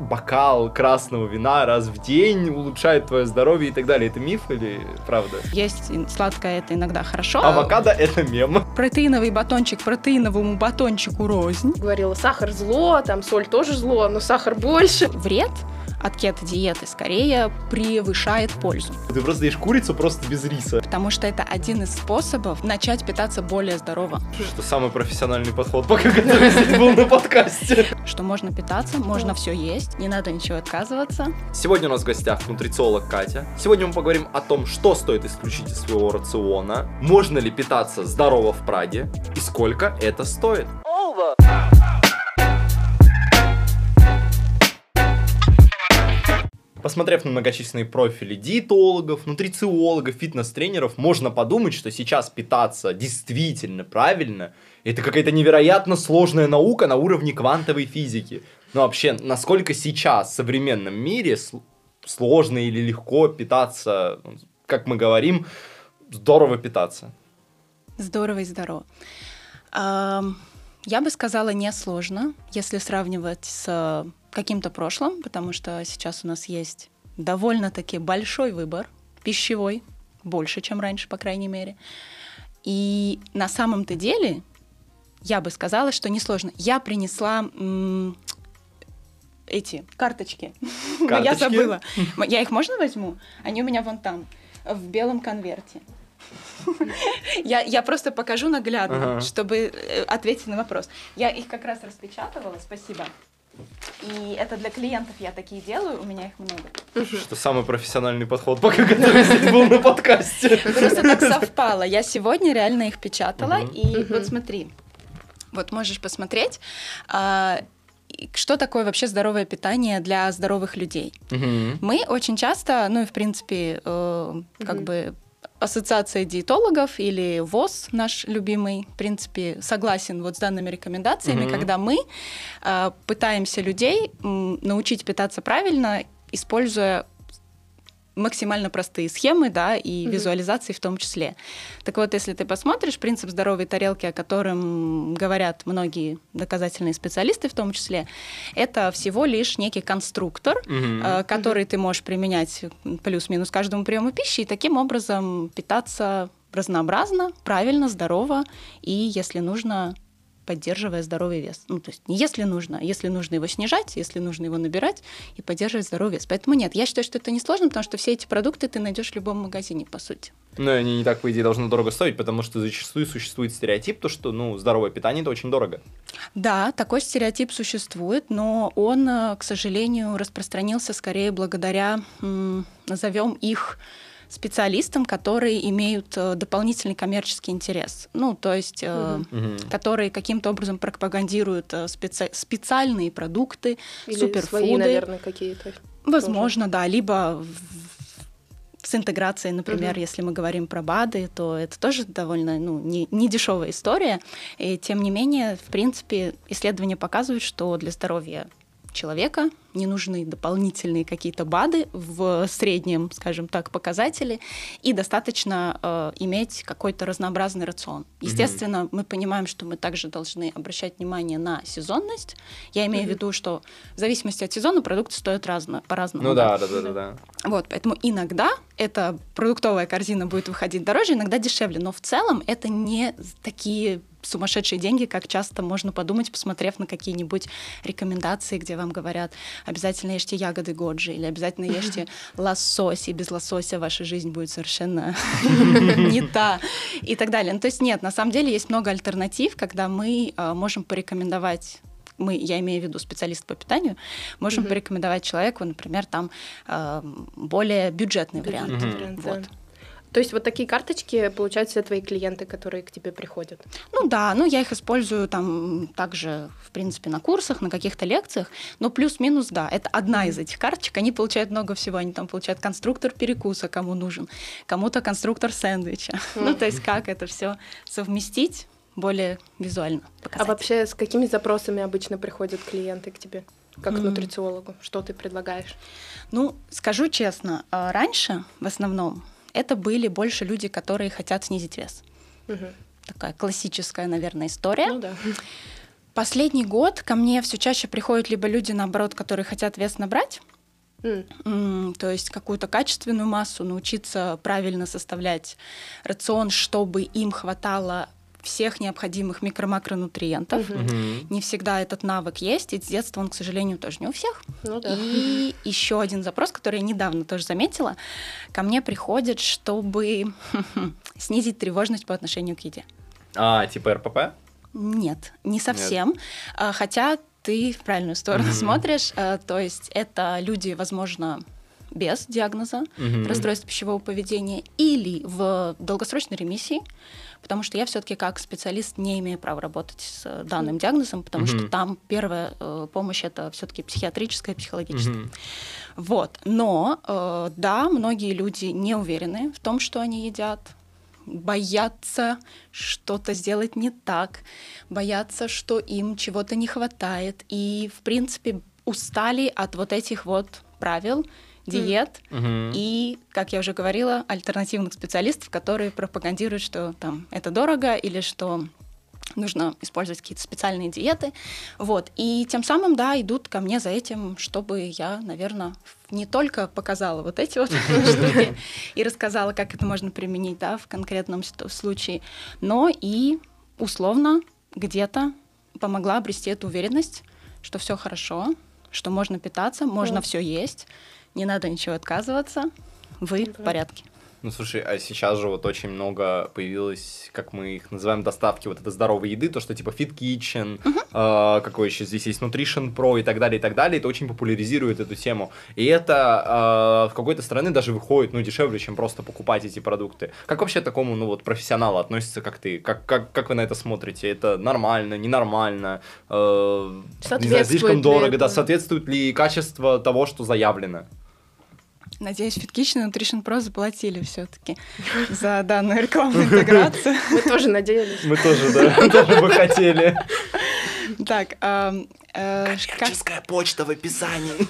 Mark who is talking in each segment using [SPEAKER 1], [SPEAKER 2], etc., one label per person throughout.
[SPEAKER 1] бокал красного вина раз в день улучшает твое здоровье и так далее. Это миф или правда?
[SPEAKER 2] Есть сладкое это иногда хорошо.
[SPEAKER 1] Авокадо это мем.
[SPEAKER 2] Протеиновый батончик протеиновому батончику рознь.
[SPEAKER 3] Говорила, сахар зло, там соль тоже зло, но сахар больше.
[SPEAKER 2] Вред от кето-диеты скорее превышает пользу.
[SPEAKER 1] Ты просто ешь курицу просто без риса.
[SPEAKER 2] Потому что это один из способов начать питаться более здорово.
[SPEAKER 1] Что самый профессиональный подход, пока готовился, был на подкасте.
[SPEAKER 2] Что можно питаться, можно все есть, не надо ничего отказываться.
[SPEAKER 1] Сегодня у нас в гостях нутрициолог Катя. Сегодня мы поговорим о том, что стоит исключить из своего рациона, можно ли питаться здорово в Праге и сколько это стоит. Посмотрев на многочисленные профили диетологов, нутрициологов, фитнес-тренеров, можно подумать, что сейчас питаться действительно правильно – это какая-то невероятно сложная наука на уровне квантовой физики. Но вообще, насколько сейчас в современном мире сложно или легко питаться, как мы говорим, здорово питаться?
[SPEAKER 2] Здорово и здорово. Я бы сказала, не сложно, если сравнивать с каким-то прошлым, потому что сейчас у нас есть довольно-таки большой выбор пищевой, больше, чем раньше, по крайней мере. И на самом-то деле я бы сказала, что несложно. Я принесла м- эти карточки. карточки. я забыла. Я их можно возьму? Они у меня вон там, в белом конверте. Я, я просто покажу наглядно, ага. чтобы э, ответить на вопрос. Я их как раз распечатывала, спасибо. И это для клиентов я такие делаю, у меня их много.
[SPEAKER 1] Что самый профессиональный подход, пока готовился был на подкасте.
[SPEAKER 2] Просто так совпало. Я сегодня реально их печатала, и вот смотри, вот можешь посмотреть, а, что такое вообще здоровое питание для здоровых людей. Мы очень часто, ну и в принципе, э, как бы Ассоциация диетологов или ВОЗ, наш любимый, в принципе, согласен вот с данными рекомендациями, mm-hmm. когда мы э, пытаемся людей м, научить питаться правильно, используя максимально простые схемы, да, и mm-hmm. визуализации в том числе. Так вот, если ты посмотришь принцип здоровой тарелки, о котором говорят многие доказательные специалисты в том числе, это всего лишь некий конструктор, mm-hmm. э, который mm-hmm. ты можешь применять плюс-минус каждому приему пищи и таким образом питаться разнообразно, правильно, здорово и, если нужно, поддерживая здоровый вес. Ну, то есть не если нужно, а если нужно его снижать, если нужно его набирать и поддерживать здоровый вес. Поэтому нет, я считаю, что это не сложно, потому что все эти продукты ты найдешь в любом магазине, по сути.
[SPEAKER 1] Но они не так, по идее, должны дорого стоить, потому что зачастую существует стереотип, то, что ну, здоровое питание это очень дорого.
[SPEAKER 2] Да, такой стереотип существует, но он, э, к сожалению, распространился скорее благодаря, назовем их, специалистам, которые имеют э, дополнительный коммерческий интерес. Ну, то есть, угу. которые каким-то образом пропагандируют э, специ- специальные продукты, Или суперфуды. Свои,
[SPEAKER 3] наверное, какие-то.
[SPEAKER 2] Возможно, тоже. да, либо с интеграцией, например, угу. если мы говорим про БАДы, то это тоже довольно ну, не, не дешевая история. И тем не менее, в принципе, исследования показывают, что для здоровья человека, не нужны дополнительные какие-то БАДы в среднем, скажем так, показатели, и достаточно э, иметь какой-то разнообразный рацион. Естественно, mm-hmm. мы понимаем, что мы также должны обращать внимание на сезонность. Я имею mm-hmm. в виду, что в зависимости от сезона продукты стоят разно, по-разному.
[SPEAKER 1] Ну да, да, да, да, да.
[SPEAKER 2] Вот, поэтому иногда эта продуктовая корзина будет выходить дороже, иногда дешевле, но в целом это не такие сумасшедшие деньги, как часто можно подумать, посмотрев на какие-нибудь рекомендации, где вам говорят, обязательно ешьте ягоды годжи или обязательно ешьте лосось, и без лосося ваша жизнь будет совершенно не та, и так далее. Ну, то есть нет, на самом деле есть много альтернатив, когда мы а, можем порекомендовать мы, я имею в виду специалист по питанию, можем mm-hmm. порекомендовать человеку, например, там э, более бюджетный вариант. Mm-hmm. Вот.
[SPEAKER 3] То есть вот такие карточки получают все твои клиенты, которые к тебе приходят?
[SPEAKER 2] Ну да, ну я их использую там также, в принципе, на курсах, на каких-то лекциях, но плюс-минус, да, это одна из этих карточек, они получают много всего, они там получают конструктор перекуса, кому нужен, кому-то конструктор сэндвича. Ну то есть как это все совместить более визуально показать.
[SPEAKER 3] А вообще с какими запросами обычно приходят клиенты к тебе? как mm. нутрициологу? Что ты предлагаешь?
[SPEAKER 2] Ну, скажу честно, а, раньше в основном это были больше люди, которые хотят снизить вес. Угу. Такая классическая, наверное, история.
[SPEAKER 3] Ну да.
[SPEAKER 2] Последний год ко мне все чаще приходят либо люди, наоборот, которые хотят вес набрать, Mm. То есть какую-то качественную массу, научиться правильно составлять рацион, чтобы им хватало всех необходимых микро-макронутриентов. Mm-hmm. Не всегда этот навык есть, и с детства он, к сожалению, тоже не у всех. Ну, да. И еще один запрос, который я недавно тоже заметила, ко мне приходит, чтобы снизить тревожность по отношению к еде.
[SPEAKER 1] А, типа РПП?
[SPEAKER 2] Нет, не совсем. Нет. А, хотя ты в правильную сторону mm-hmm. смотришь. А, то есть это люди, возможно, без диагноза mm-hmm. расстройства пищевого поведения или в долгосрочной ремиссии, потому что я все-таки как специалист не имею права работать с данным диагнозом, потому mm-hmm. что там первая э, помощь это все-таки психиатрическая, психологическая. Mm-hmm. Вот. Но э, да, многие люди не уверены в том, что они едят боятся что-то сделать не так, боятся, что им чего-то не хватает, и, в принципе, устали от вот этих вот правил, диет mm-hmm. и, как я уже говорила, альтернативных специалистов, которые пропагандируют, что там это дорого или что нужно использовать какие-то специальные диеты. Вот. И тем самым, да, идут ко мне за этим, чтобы я, наверное, не только показала вот эти вот штуки и рассказала, как это можно применить, да, в конкретном случае, но и условно где-то помогла обрести эту уверенность, что все хорошо, что можно питаться, можно все есть, не надо ничего отказываться, вы в порядке.
[SPEAKER 1] Ну, слушай, а сейчас же вот очень много появилось, как мы их называем, доставки вот этой здоровой еды, то, что типа Fit Kitchen, uh-huh. э, какой еще здесь есть Nutrition Pro и так далее, и так далее. Это очень популяризирует эту тему. И это э, в какой-то стороны даже выходит, ну, дешевле, чем просто покупать эти продукты. Как вообще к такому, ну, вот, профессионалу относится, как ты? Как, как, как вы на это смотрите? Это нормально, ненормально? Э, не знаю, слишком дорого, да? Соответствует ли качество того, что заявлено?
[SPEAKER 2] Надеюсь, и Nutrition Pro заплатили все-таки за данную рекламную интеграцию.
[SPEAKER 3] Мы тоже надеялись.
[SPEAKER 1] Мы тоже, да, тоже бы хотели.
[SPEAKER 2] Так, э,
[SPEAKER 1] коммерческая почта в описании.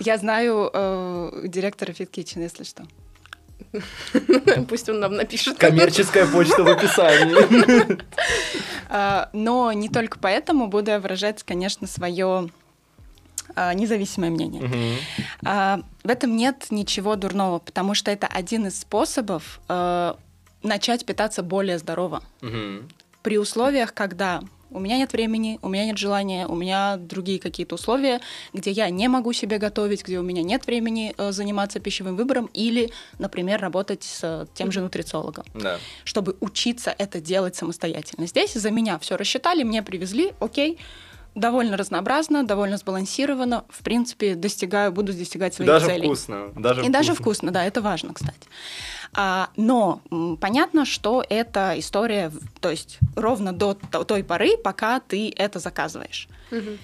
[SPEAKER 2] Я знаю э, директора FitKitchen, если что.
[SPEAKER 3] Пусть он нам напишет.
[SPEAKER 1] Коммерческая почта в описании.
[SPEAKER 2] А, но не только поэтому буду я выражать, конечно, свое а, независимое мнение. Угу. В этом нет ничего дурного, потому что это один из способов э, начать питаться более здорово. Угу. При условиях, когда у меня нет времени, у меня нет желания, у меня другие какие-то условия, где я не могу себе готовить, где у меня нет времени э, заниматься пищевым выбором или, например, работать с тем же нутрициологом, да. чтобы учиться это делать самостоятельно. Здесь за меня все рассчитали, мне привезли, окей, довольно разнообразно, довольно сбалансировано. В принципе, достигаю, буду достигать своих
[SPEAKER 1] даже
[SPEAKER 2] целей.
[SPEAKER 1] Вкусно, даже
[SPEAKER 2] И вкусно. даже вкусно, да, это важно, кстати. А, но понятно, что это история, то есть ровно до той поры, пока ты это заказываешь. Угу.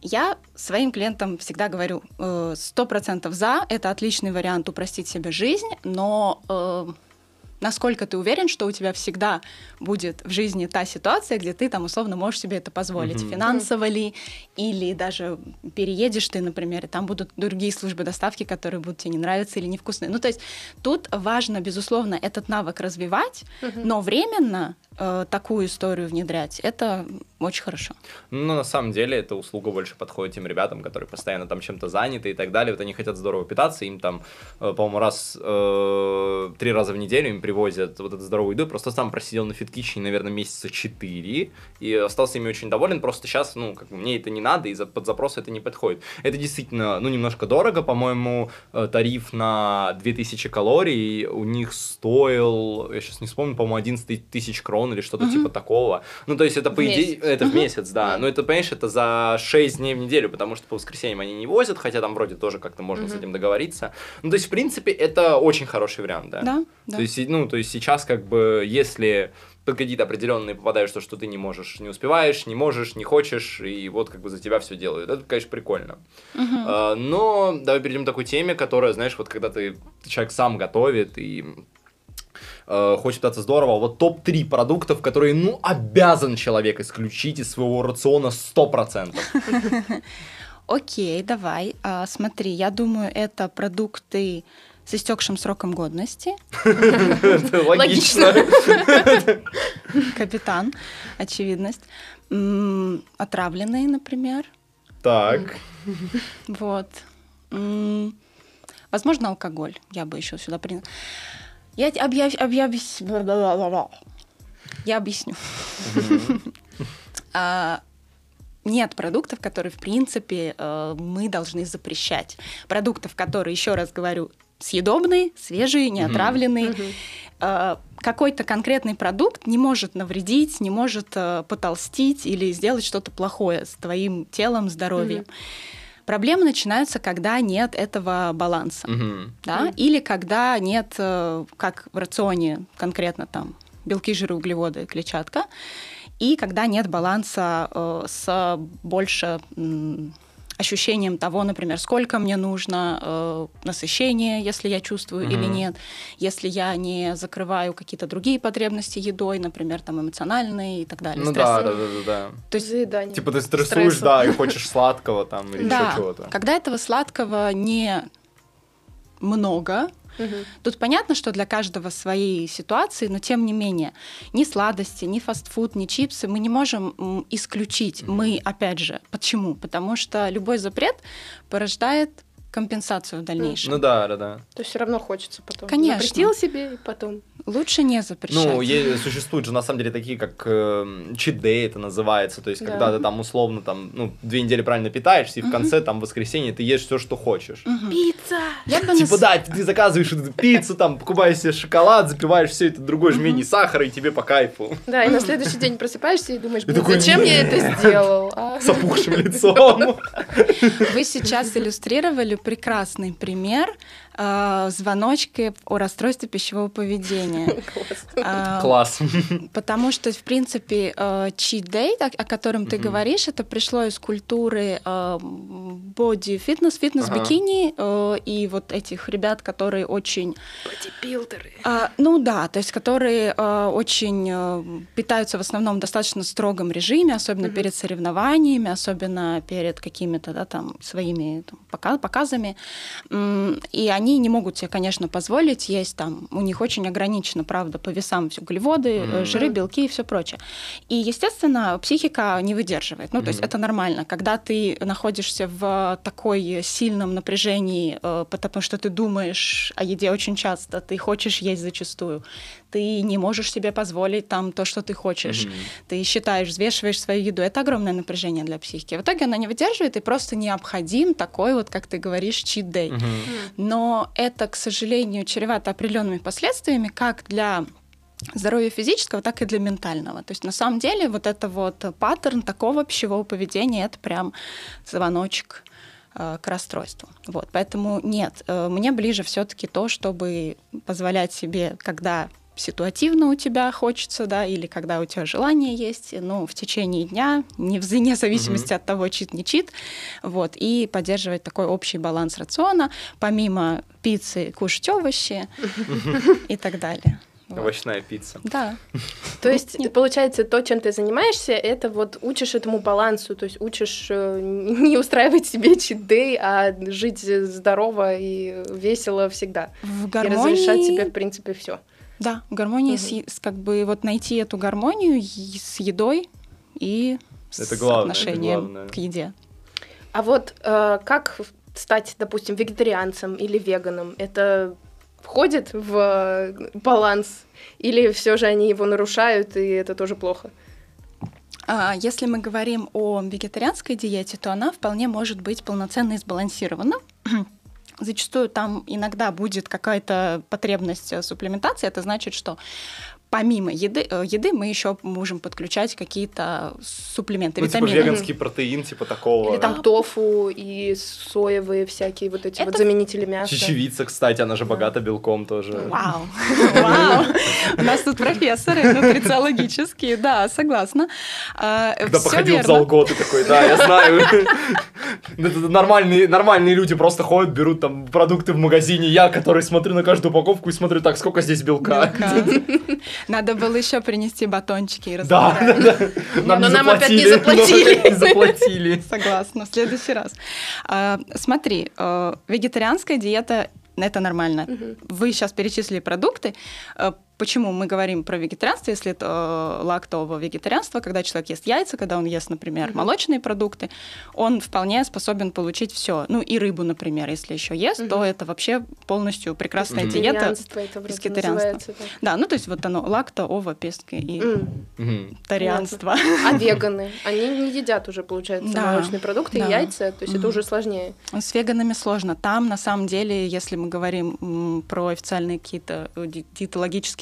[SPEAKER 2] Я своим клиентам всегда говорю, э, сто процентов за, это отличный вариант упростить себе жизнь, но э, насколько ты уверен, что у тебя всегда будет в жизни та ситуация, где ты там условно можешь себе это позволить, mm-hmm. финансово ли, или даже переедешь ты, например, и там будут другие службы доставки, которые будут тебе не нравиться или невкусные. Ну, то есть тут важно, безусловно, этот навык развивать, mm-hmm. но временно э, такую историю внедрять, это очень хорошо.
[SPEAKER 1] Ну, на самом деле, эта услуга больше подходит тем ребятам, которые постоянно там чем-то заняты и так далее. Вот они хотят здорово питаться, им там, э, по-моему, раз, э, три раза в неделю им привозят вот эту здоровую еду. Просто сам просидел на фиткичне, наверное, месяца четыре, и остался ими очень доволен. Просто сейчас, ну, как бы мне это не надо, и за, под запрос это не подходит. Это действительно, ну, немножко дорого, по-моему, э, тариф на 2000 калорий у них стоил, я сейчас не вспомню, по-моему, 11 тысяч крон или что-то mm-hmm. типа такого. Ну, то есть это, по идее, это в месяц, да. Но это, понимаешь, это за 6 дней в неделю, потому что по воскресеньям они не возят, хотя там вроде тоже как-то можно с этим договориться. Ну, то есть, в принципе, это очень хороший вариант, да.
[SPEAKER 2] Да, да.
[SPEAKER 1] То есть, ну, то есть сейчас как бы, если под какие-то определенные попадаешь, то, что ты не можешь, не успеваешь, не можешь, не хочешь, и вот как бы за тебя все делают. Это, конечно, прикольно. Uh-huh. А, но давай перейдем к такой теме, которая, знаешь, вот когда ты человек сам готовит и э, хочет питаться здорово, вот топ-3 продуктов, которые, ну, обязан человек исключить из своего рациона 100%.
[SPEAKER 2] Окей, давай. А, смотри, я думаю, это продукты с истекшим сроком годности.
[SPEAKER 1] Логично.
[SPEAKER 2] Капитан, очевидность. Отравленные, например.
[SPEAKER 1] Так.
[SPEAKER 2] Вот. Возможно, алкоголь. Я бы еще сюда принял. Я объяв... объяв... Я объясню. А, нет продуктов, которые, в принципе, э, мы должны запрещать. Продуктов, которые, еще раз говорю, съедобные, свежие, не отравленные. Э, какой-то конкретный продукт не может навредить, не может э, потолстить или сделать что-то плохое с твоим телом, здоровьем. Проблемы начинаются, когда нет этого баланса,
[SPEAKER 1] Мгм.
[SPEAKER 2] да,
[SPEAKER 3] Мгм.
[SPEAKER 2] или когда нет, э, как в рационе конкретно там белки, жиры, углеводы, клетчатка, и когда нет баланса э, с больше ощущением того, например, сколько мне нужно э, насыщения, если я чувствую или
[SPEAKER 1] Мгм.
[SPEAKER 2] нет, если я не закрываю какие-то другие потребности едой, например, там эмоциональные и так далее.
[SPEAKER 1] Ну да, да, да, да, да.
[SPEAKER 3] То есть заедание.
[SPEAKER 1] Типа ты стрессуешь,
[SPEAKER 3] Стрессу.
[SPEAKER 1] да, и хочешь сладкого там или
[SPEAKER 2] Да,
[SPEAKER 1] еще чего-то.
[SPEAKER 2] когда этого сладкого не много,
[SPEAKER 3] Мгм.
[SPEAKER 2] Тут понятно, что для каждого своей ситуации, но тем не менее, ни сладости, ни фастфуд, ни чипсы мы не можем исключить. Мы, опять же, почему? Потому что любой запрет порождает компенсацию в дальнейшем.
[SPEAKER 1] Ну да, да, да.
[SPEAKER 3] То есть все равно хочется потом.
[SPEAKER 2] Конечно.
[SPEAKER 3] Запретил себе и потом.
[SPEAKER 2] Лучше не запрещать.
[SPEAKER 1] Ну, е- существуют же на самом деле такие, как э, cheat day это называется, то есть
[SPEAKER 3] Да.
[SPEAKER 1] когда ты там условно там, ну, две недели правильно питаешься, и в
[SPEAKER 2] Мгм.
[SPEAKER 1] конце там в воскресенье ты ешь все, что хочешь.
[SPEAKER 2] Мгм.
[SPEAKER 3] Пицца!
[SPEAKER 2] Я бы
[SPEAKER 1] Типа
[SPEAKER 2] с-
[SPEAKER 1] да, ты заказываешь эту пиццу, там, покупаешь себе шоколад, запиваешь все это другой жмени сахара, и тебе по кайфу.
[SPEAKER 3] Да, и на следующий день просыпаешься и думаешь, «Блин, зачем я это сделал? а?»
[SPEAKER 1] С опухшим лицом.
[SPEAKER 2] Вы сейчас иллюстрировали прекрасный пример э, звоночки о расстройстве пищевого поведения.
[SPEAKER 3] Класс.
[SPEAKER 2] А,
[SPEAKER 1] Класс.
[SPEAKER 2] Потому что, в принципе, э, day, так- о котором ты говоришь, это пришло из культуры э, боди-фитнес, фитнес-бикини э, и вот этих ребят, которые очень...
[SPEAKER 3] Бодибилдеры.
[SPEAKER 2] ну да, то есть которые э, очень э, питаются в основном в достаточно строгом режиме, особенно перед соревнованиями, особенно перед какими-то да, там своими там, пока- показами. И они не могут себе, конечно, позволить есть там, у них очень ограничено, правда, по весам все углеводы,
[SPEAKER 1] Мгм.
[SPEAKER 2] жиры, белки и все прочее. И, естественно, психика не выдерживает. Ну, то есть
[SPEAKER 1] Мгм.
[SPEAKER 2] это нормально. Когда ты находишься в такой сильном напряжении, э, потому что ты думаешь о еде очень часто, ты хочешь есть зачастую, ты не можешь себе позволить там то, что ты хочешь,
[SPEAKER 1] Мгм.
[SPEAKER 2] ты считаешь, взвешиваешь свою еду. Это огромное напряжение для психики. В итоге она не выдерживает, и просто необходим такой вот, как ты говоришь, day.
[SPEAKER 1] Мгм.
[SPEAKER 2] Но это, к сожалению, чревато определенными последствиями, как для здоровья физического, так и для ментального. То есть на самом деле вот это вот паттерн такого пищевого поведения, это прям звоночек э, к расстройству. Вот, поэтому нет, э, мне ближе все-таки то, чтобы позволять себе, когда ситуативно у тебя хочется, да, или когда у тебя желание есть, ну, в течение дня, не вне зависимости от того, чит не чит, вот, и поддерживать такой общий баланс рациона, помимо пиццы кушать овощи и так далее. Вот.
[SPEAKER 1] Овощная пицца.
[SPEAKER 2] Да.
[SPEAKER 3] То есть,
[SPEAKER 2] Нет.
[SPEAKER 3] получается, то, чем ты занимаешься, это вот учишь этому балансу, то есть учишь э, не устраивать себе чит-дэй, а жить здорово и весело всегда.
[SPEAKER 2] В
[SPEAKER 3] И
[SPEAKER 2] гармонии...
[SPEAKER 3] разрешать себе, в принципе, все.
[SPEAKER 2] Да, в гармонии с, с как бы вот найти эту гармонию с едой и с
[SPEAKER 1] Это главное, это
[SPEAKER 2] отношением
[SPEAKER 1] главное.
[SPEAKER 2] к еде.
[SPEAKER 3] А вот э, как стать, допустим, вегетарианцем или веганом? Это входит в э, баланс? Или все же они его нарушают, и это тоже плохо?
[SPEAKER 2] А, Если мы говорим о вегетарианской диете, то она вполне может быть полноценно и сбалансирована. Зачастую там иногда будет какая-то потребность э, суплементации. Это значит, что помимо еды, э, еды мы еще можем подключать какие-то суплементы,
[SPEAKER 1] Ну, типа
[SPEAKER 2] витамины.
[SPEAKER 1] веганский протеин, типа такого.
[SPEAKER 3] Или там тофу и соевые всякие вот эти вот
[SPEAKER 2] Это-
[SPEAKER 3] заменители мяса?
[SPEAKER 1] Чечевица, кстати, она же богата белком тоже.
[SPEAKER 2] Вау, вау. У нас тут профессоры нутрициологические, да, согласна. А,
[SPEAKER 1] Когда походил в зал год, и такой, да, я знаю. Нормальные люди просто ходят, берут там продукты в магазине. Я, который смотрю на каждую упаковку и смотрю, так, сколько здесь белка.
[SPEAKER 2] Надо было еще принести батончики и
[SPEAKER 1] Да,
[SPEAKER 2] разбавлять.
[SPEAKER 1] да, да. Нам
[SPEAKER 3] Но
[SPEAKER 1] не
[SPEAKER 3] нам опять не
[SPEAKER 1] заплатили.
[SPEAKER 3] заплатили.
[SPEAKER 1] Нам опять не заплатили.
[SPEAKER 2] Согласна, в следующий раз. А, смотри, э, вегетарианская диета это нормально. Угу. Вы сейчас перечислили продукты. Почему мы говорим про вегетарианство, если это э, лактовое вегетарианство, когда человек ест яйца, когда он ест, например, молочные продукты, он вполне способен получить все. Ну и рыбу, например, если еще ест, угу. то это вообще полностью прекрасная угу. диета вегетарианства. Да. да, ну то есть вот оно лакто, ова, пески и угу. тарианство.
[SPEAKER 3] А веганы? Они не едят уже, получается, да. молочные продукты да. и яйца, то есть угу. это уже сложнее.
[SPEAKER 2] С веганами сложно. Там, на самом деле, если мы говорим про официальные какие-то э,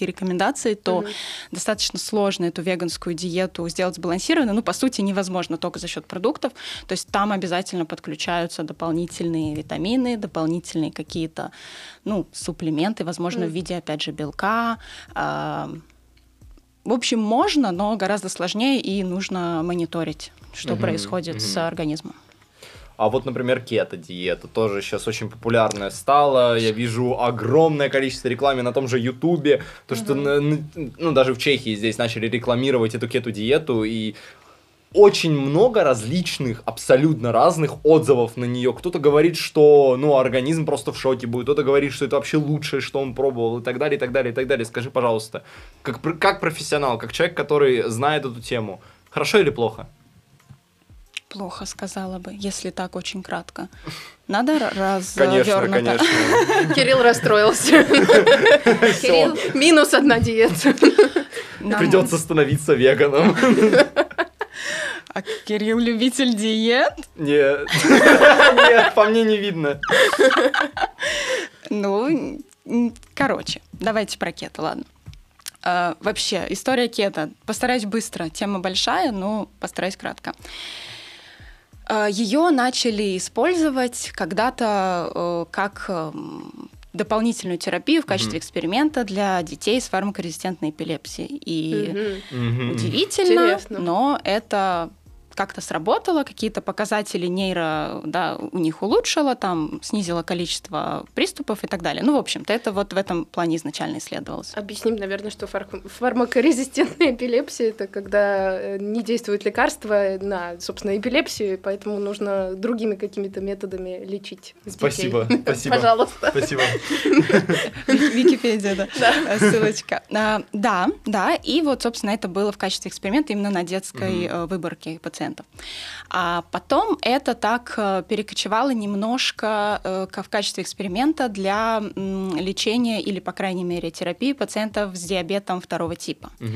[SPEAKER 2] диетологические рекомендации, то угу. достаточно сложно эту веганскую диету сделать сбалансированной. Ну, по сути, невозможно только за счет продуктов. То есть там обязательно подключаются дополнительные витамины, дополнительные какие-то, ну, суплементы, возможно, mm. в виде, опять же, белка. Э, в общем, можно, но гораздо сложнее и нужно мониторить, что mm-hmm. происходит mm-hmm. с организмом.
[SPEAKER 1] А вот, например, кето-диета тоже сейчас очень популярная стала. Я вижу огромное количество рекламы на том же Ютубе. То, что, ну, даже в Чехии здесь начали рекламировать эту кето-диету, и очень много различных, абсолютно разных отзывов на нее. Кто-то говорит, что, ну, организм просто в шоке будет, кто-то говорит, что это вообще лучшее, что он пробовал, и так далее, и так далее, и так далее. Скажи, пожалуйста, как, как профессионал, как человек, который знает эту тему, хорошо или плохо?
[SPEAKER 2] Плохо сказала бы, если так очень кратко. Надо раз
[SPEAKER 1] Конечно, конечно.
[SPEAKER 3] Кирилл расстроился. Кирилл, минус одна диета.
[SPEAKER 1] Придется становиться веганом.
[SPEAKER 2] А Кирилл любитель диет?
[SPEAKER 1] Нет. Нет, по мне не видно.
[SPEAKER 2] Ну, короче, давайте про кето, ладно. Uh, вообще, история кето. Постараюсь быстро. Тема большая, но постараюсь кратко. Э, Ее начали использовать когда-то э, как эм, дополнительную терапию в качестве mm-hmm. эксперимента для детей с фармакорезистентной эпилепсией. И mm-hmm. удивительно, Интересно. но это как-то сработало, какие-то показатели нейро, да, у них улучшило, там снизило количество приступов и так далее. Ну, в общем-то, это вот в этом плане изначально исследовалось.
[SPEAKER 3] Объясним, наверное, что фар- фармакорезистентная эпилепсия это когда э, не действует лекарство на, собственно, эпилепсию, поэтому нужно другими какими-то методами лечить.
[SPEAKER 1] Спасибо, спасибо.
[SPEAKER 3] Пожалуйста.
[SPEAKER 1] Спасибо.
[SPEAKER 2] Википедия, да. Ссылочка. А, да, да, и вот, собственно, это было в качестве эксперимента именно на детской э, выборке пациентов А потом это так э, перекочевало немножко э, в качестве эксперимента для лечения или, по крайней мере, терапии пациентов с диабетом второго типа. Угу.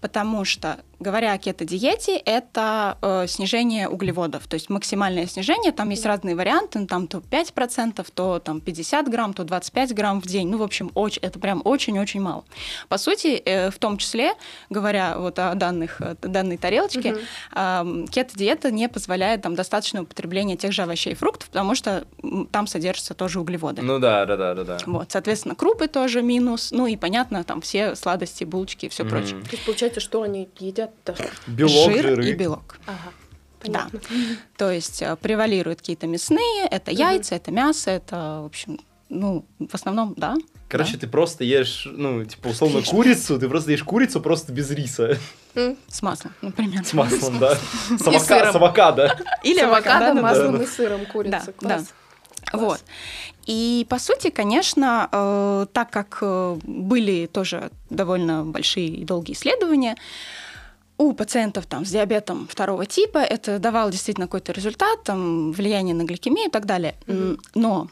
[SPEAKER 2] Потому что говоря о кето-диете, это э, снижение углеводов, то есть максимальное снижение, там есть разные варианты, ну, там то 5%, то там 50 грамм, то 25 грамм в день, ну, в общем, очень, это прям очень-очень мало. По сути, э, в том числе, говоря вот о данных, данной тарелочке, угу. э, кето-диета не позволяет там достаточное употребление тех же овощей и фруктов, потому что там содержатся тоже углеводы.
[SPEAKER 1] Ну да, да, да, да. да.
[SPEAKER 2] Вот, соответственно, крупы тоже минус, ну и понятно, там все сладости, булочки и все mm. прочее.
[SPEAKER 3] То есть получается, что они едят
[SPEAKER 1] Белок,
[SPEAKER 2] Жир
[SPEAKER 1] жиры.
[SPEAKER 2] и белок. Ага. Понятно. Да. То есть э, превалируют какие-то мясные, это яйца, это мясо, это, в общем, ну, в основном, да.
[SPEAKER 1] Короче,
[SPEAKER 2] да.
[SPEAKER 1] ты просто ешь, ну, типа, условно, Отлично. курицу, ты просто ешь курицу просто без риса.
[SPEAKER 2] С маслом, например.
[SPEAKER 1] С маслом, да. С, авока- с авокадо.
[SPEAKER 3] Или с авокадо, маслом и сыром курица. Да,
[SPEAKER 2] да. Вот. И, по сути, конечно, э, так как э, были тоже довольно большие и долгие исследования, у пациентов там, с диабетом второго типа это давало действительно какой-то результат, там, влияние на гликемию и так далее. Mm-hmm. Но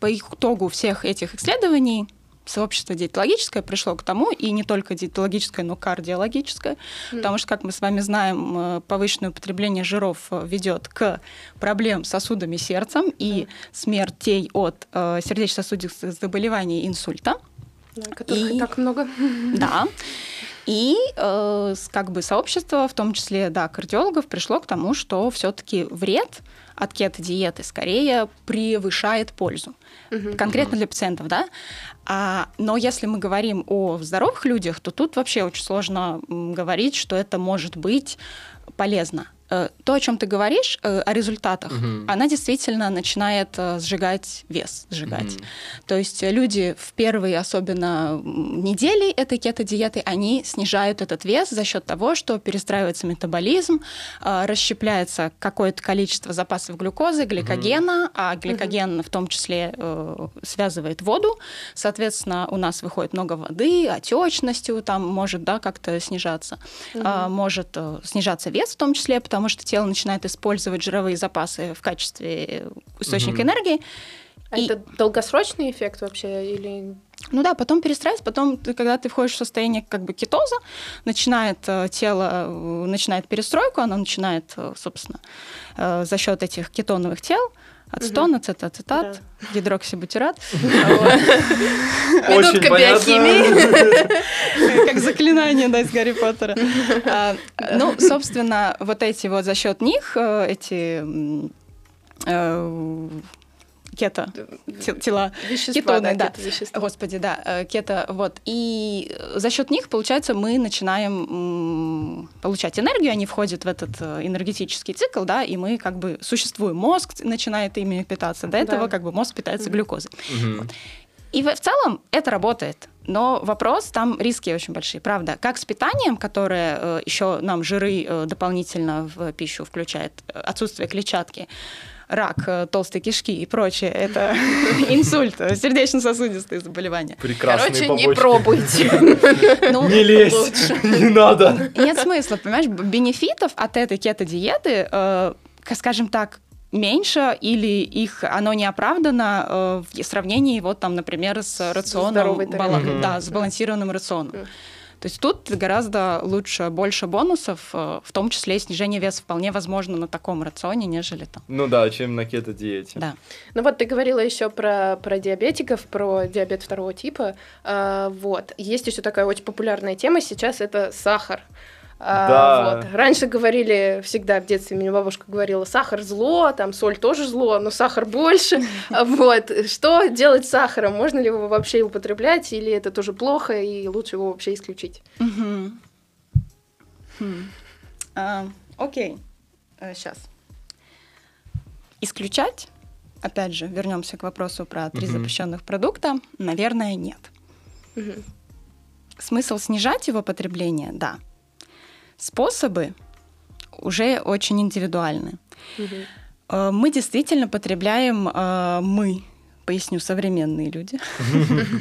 [SPEAKER 2] по итогу всех этих исследований сообщество диетологическое пришло к тому, и не только диетологическое, но кардиологическое, mm. потому что, как мы с вами знаем, э, повышенное употребление жиров э, ведет к проблемам с сосудами сердцем и mm. смертей от э, сердечно-сосудистых заболеваний и инсульта.
[SPEAKER 3] Да, которых и так много.
[SPEAKER 2] Да. И э, как бы сообщество, в том числе, да, кардиологов, пришло к тому, что все-таки вред от кето-диеты скорее превышает пользу. Угу. Конкретно для пациентов, да. А, но если мы говорим о здоровых людях, то тут вообще очень сложно говорить, что это может быть полезно. Э, то, о чем ты говоришь, э, о результатах, угу. она действительно начинает э, сжигать вес, сжигать. Угу. То есть люди в первые, особенно недели этой кето-диеты, они снижают этот вес за счет того, что перестраивается метаболизм, расщепляется какое-то количество запасов глюкозы, гликогена, угу. а гликоген угу. в том числе связывает воду, соответственно, у нас выходит много воды, отечностью там может да, как-то снижаться, угу. может снижаться вес в том числе, потому потому что тело начинает использовать жировые запасы в качестве источника mm-hmm. энергии.
[SPEAKER 3] А и... это долгосрочный эффект вообще или
[SPEAKER 2] ну да, потом перестресс, потом, когда ты входишь в состояние как бы кетоза, начинает э, тело, э, начинает перестройку, оно начинает, э, собственно, за счет этих кетоновых тел, ацетон, угу. ацетацетат, да. гидроксибутират.
[SPEAKER 3] Минутка биохимии.
[SPEAKER 2] Как заклинание, да, из Гарри Поттера. А, ну, собственно, вот эти вот за счет них, э, эти э, кето, тела,
[SPEAKER 3] вещества, кетоны, да, да.
[SPEAKER 2] Вещества. Господи, да, э, кето, вот. И за счет них, получается, мы начинаем получать энергию, они входят в этот э, энергетический цикл, да, и мы как бы существуем, мозг начинает ими питаться, до этого да. как бы мозг питается глюкозой. Угу. Вот. И в целом это работает. Но вопрос, там риски очень большие, правда. Как с питанием, которое э, еще нам жиры э, дополнительно в пищу включает, э, отсутствие клетчатки, рак э, толстой кишки и прочее, это инсульт, сердечно-сосудистые заболевания.
[SPEAKER 1] Прекрасные
[SPEAKER 3] Короче,
[SPEAKER 1] побочки.
[SPEAKER 3] не пробуйте.
[SPEAKER 1] Ну, не лезь, не надо.
[SPEAKER 2] Нет смысла, понимаешь, бенефитов от этой кето-диеты, э, скажем так, меньше или их оно не оправдано э, в сравнении вот там, например, с рационом, бала- да, сбалансированным рационом. То есть тут гораздо лучше, больше бонусов, э, в том числе и снижение веса вполне возможно на таком рационе, нежели там.
[SPEAKER 1] Ну да, чем на кето-диете.
[SPEAKER 2] Да.
[SPEAKER 3] Ну вот ты говорила еще про, про диабетиков, про диабет второго типа. А, вот. Есть еще такая очень популярная тема сейчас, это сахар. А, да. вот. Раньше говорили всегда в детстве, меня бабушка говорила, сахар зло, там соль тоже зло, но сахар больше. Вот. Что делать с сахаром? Можно ли его вообще употреблять, или это тоже плохо, и лучше его вообще исключить?
[SPEAKER 2] Хм. А, окей. Сейчас. Э, Исключать, опять же, вернемся к вопросу про три запрещенных продукта, наверное, нет. Смысл снижать его потребление, да. Способы уже очень индивидуальны. Угу. Мы действительно потребляем, э, мы, поясню, современные люди,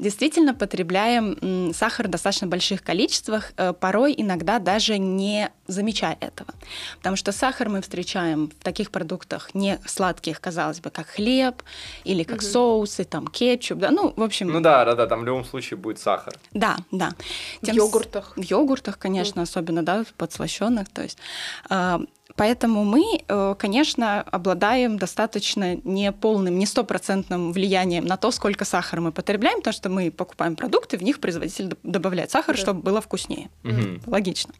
[SPEAKER 2] действительно потребляем сахар в достаточно больших количествах, э, порой иногда даже не замечая этого. Потому что сахар мы встречаем в таких продуктах не сладких, казалось бы, как хлеб или как угу. соусы, там кетчуп, да, ну, в общем...
[SPEAKER 1] Ну да, да, да, там в любом случае будет сахар.
[SPEAKER 2] Да, да.
[SPEAKER 3] Тем в йогуртах.
[SPEAKER 2] В йогуртах, конечно, mm. особенно, да, подслащенных, то есть... Поэтому мы, э, конечно, обладаем достаточно неполным, не стопроцентным влиянием на то, сколько сахара мы потребляем, потому что мы покупаем продукты, в них производитель добавляет сахар, да. чтобы было вкуснее. Угу. Логично.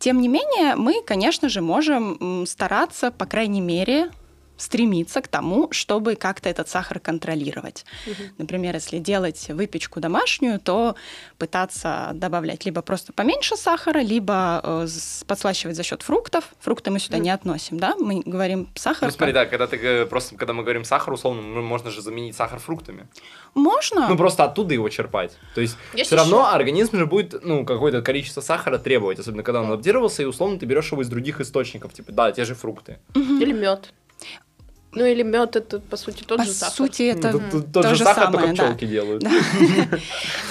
[SPEAKER 2] Тем не менее, мы, конечно же, можем стараться, по крайней мере, стремиться к тому, чтобы как-то этот сахар контролировать. Угу. Например, если делать выпечку домашнюю, то пытаться добавлять либо просто поменьше сахара, либо э, подслащивать за счет фруктов. Фрукты мы сюда угу. не относим, да? Мы говорим сахар.
[SPEAKER 1] Ну смотри, да, когда ты просто, когда мы говорим сахар, условно, можно же заменить сахар фруктами.
[SPEAKER 2] Можно.
[SPEAKER 1] Ну просто оттуда его черпать. То есть Есть все равно организм же будет, ну, какое-то количество сахара требовать, особенно когда он адаптировался, и условно ты берешь его из других источников, типа, да, те же фрукты.
[SPEAKER 3] Угу. Или мед. Ну или мед это по сути тот
[SPEAKER 2] по
[SPEAKER 3] же сахар.
[SPEAKER 2] По сути это
[SPEAKER 1] ну, тот, тот же сахар,
[SPEAKER 2] самое,
[SPEAKER 1] только пчелки делают.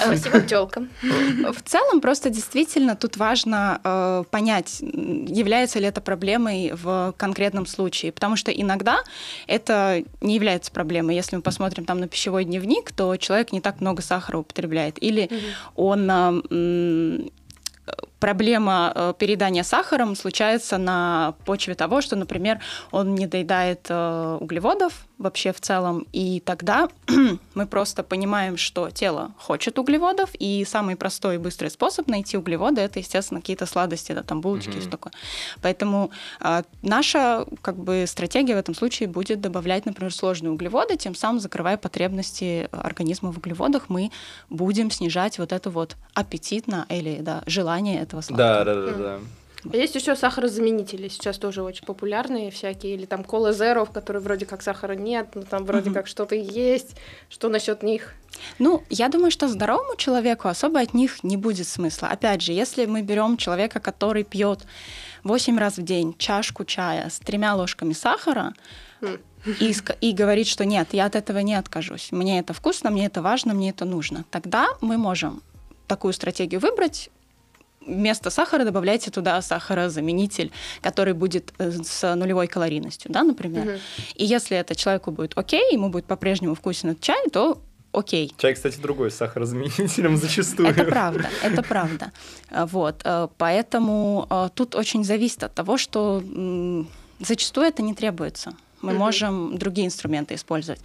[SPEAKER 3] Спасибо пчелкам.
[SPEAKER 2] В целом просто действительно тут важно э, понять, является ли это проблемой в конкретном случае, потому что иногда это не является проблемой. Если мы посмотрим там на пищевой дневник, то человек не так много сахара употребляет, или он э, проблема э, переедания сахаром случается на почве того, что, например, он не доедает э, углеводов, вообще в целом. И тогда мы просто понимаем, что тело хочет углеводов, и самый простой и быстрый способ найти углеводы это, естественно, какие-то сладости, да, там булочки mm-hmm. и все такое. Поэтому э, наша как бы стратегия в этом случае будет добавлять, например, сложные углеводы, тем самым закрывая потребности организма в углеводах, мы будем снижать вот это вот аппетитно или да, желание этого сладкого.
[SPEAKER 1] Да, да, да, да.
[SPEAKER 3] А есть еще сахарозаменители, сейчас тоже очень популярные всякие, или там кола зеро, в которой вроде как сахара нет, но там вроде угу. как что-то есть. Что насчет них?
[SPEAKER 2] Ну, я думаю, что здоровому человеку особо от них не будет смысла. Опять же, если мы берем человека, который пьет 8 раз в день чашку чая с тремя ложками сахара, хм. и, и говорит, что нет, я от этого не откажусь. Мне это вкусно, мне это важно, мне это нужно. Тогда мы можем такую стратегию выбрать, вместо сахара добавляйте туда сахарозаменитель, который будет э, с нулевой калорийностью, да, например. Угу. И если это человеку будет окей, ему будет по-прежнему вкусен этот чай, то окей.
[SPEAKER 1] Чай, кстати, другой с сахарозаменителем зачастую.
[SPEAKER 2] Это правда, это правда. Э, вот, э, поэтому тут очень зависит от того, что зачастую это не требуется. Мы угу. можем другие инструменты использовать.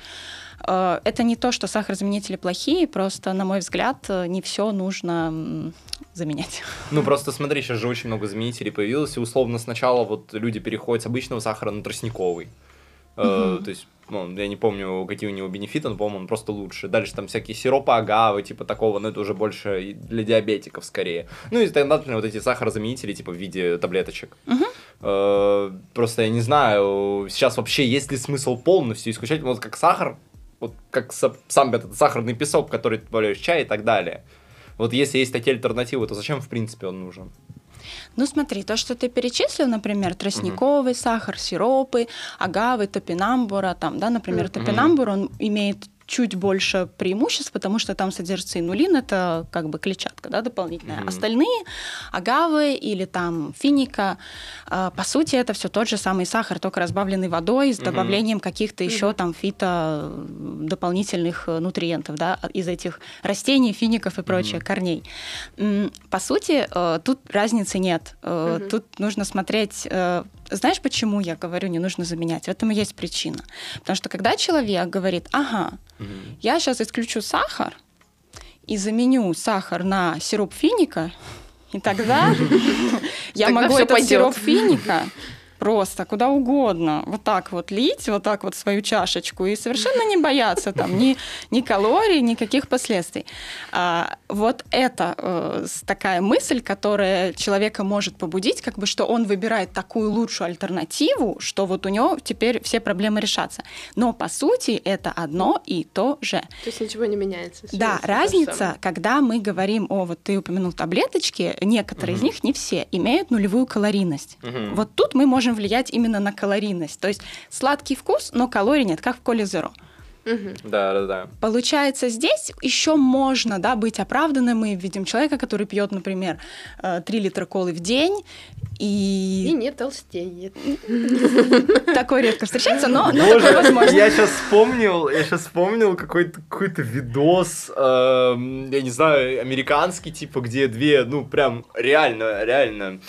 [SPEAKER 2] Э, это не то, что сахарозаменители плохие, просто, на мой взгляд, э, не все нужно заменять.
[SPEAKER 1] Ну, просто смотри, сейчас же очень много заменителей появилось, и условно сначала вот люди переходят с обычного сахара на тростниковый. Uh-huh. то есть, ну, я не помню, какие у него бенефиты, но, по-моему, он просто лучше. Дальше там всякие сиропы агавы, типа такого, но это уже больше для диабетиков скорее. Ну, и например, вот эти сахарозаменители, типа в виде таблеточек. Uh-huh. просто я не знаю, сейчас вообще есть ли смысл полностью исключать, вот как сахар, вот как сам этот сахарный песок, который ты добавляешь в чай и так далее. Вот если есть такие альтернативы, то зачем, в принципе, он нужен?
[SPEAKER 2] Ну смотри, то, что ты перечислил, например, тростниковый угу. сахар, сиропы, агавы, топинамбура, там, да, например, угу. топинамбур, он имеет чуть больше преимуществ, потому что там содержится инулин, это как бы клетчатка да, дополнительная. Mm-hmm. Остальные агавы или там финика, э, по сути, это все тот же самый сахар, только разбавленный водой с добавлением mm-hmm. каких-то еще mm-hmm. там фито дополнительных э, нутриентов да, из этих растений, фиников и прочих mm-hmm. корней. По сути, э, тут разницы нет. Mm-hmm. Тут нужно смотреть знаешь, почему я говорю, не нужно заменять? В этом и есть причина. Потому что когда человек говорит, ага, угу. я сейчас исключу сахар и заменю сахар на сироп финика, и тогда я могу этот сироп финика просто куда угодно, вот так вот лить, вот так вот свою чашечку и совершенно не бояться там ни, ни калорий, никаких последствий. А, вот это э, такая мысль, которая человека может побудить, как бы, что он выбирает такую лучшую альтернативу, что вот у него теперь все проблемы решатся. Но по сути это одно и то же. То
[SPEAKER 3] есть ничего не меняется.
[SPEAKER 2] Да, разница, когда мы говорим о, вот ты упомянул таблеточки, некоторые угу. из них, не все, имеют нулевую калорийность. Угу. Вот тут мы можем влиять именно на калорийность. То есть сладкий вкус, но калорий нет, как в коле зеро.
[SPEAKER 1] Да, да, да.
[SPEAKER 2] Получается, здесь еще можно да, быть оправданным. Мы видим человека, который пьет, например, 3 э, литра колы в день. И,
[SPEAKER 3] и не толстеет.
[SPEAKER 2] Такое редко встречается, но, но Боже, такое возможно.
[SPEAKER 1] Я сейчас вспомнил, я сейчас вспомнил какой-то какой видос, э, я не знаю, американский, типа, где две, ну, прям реально, реально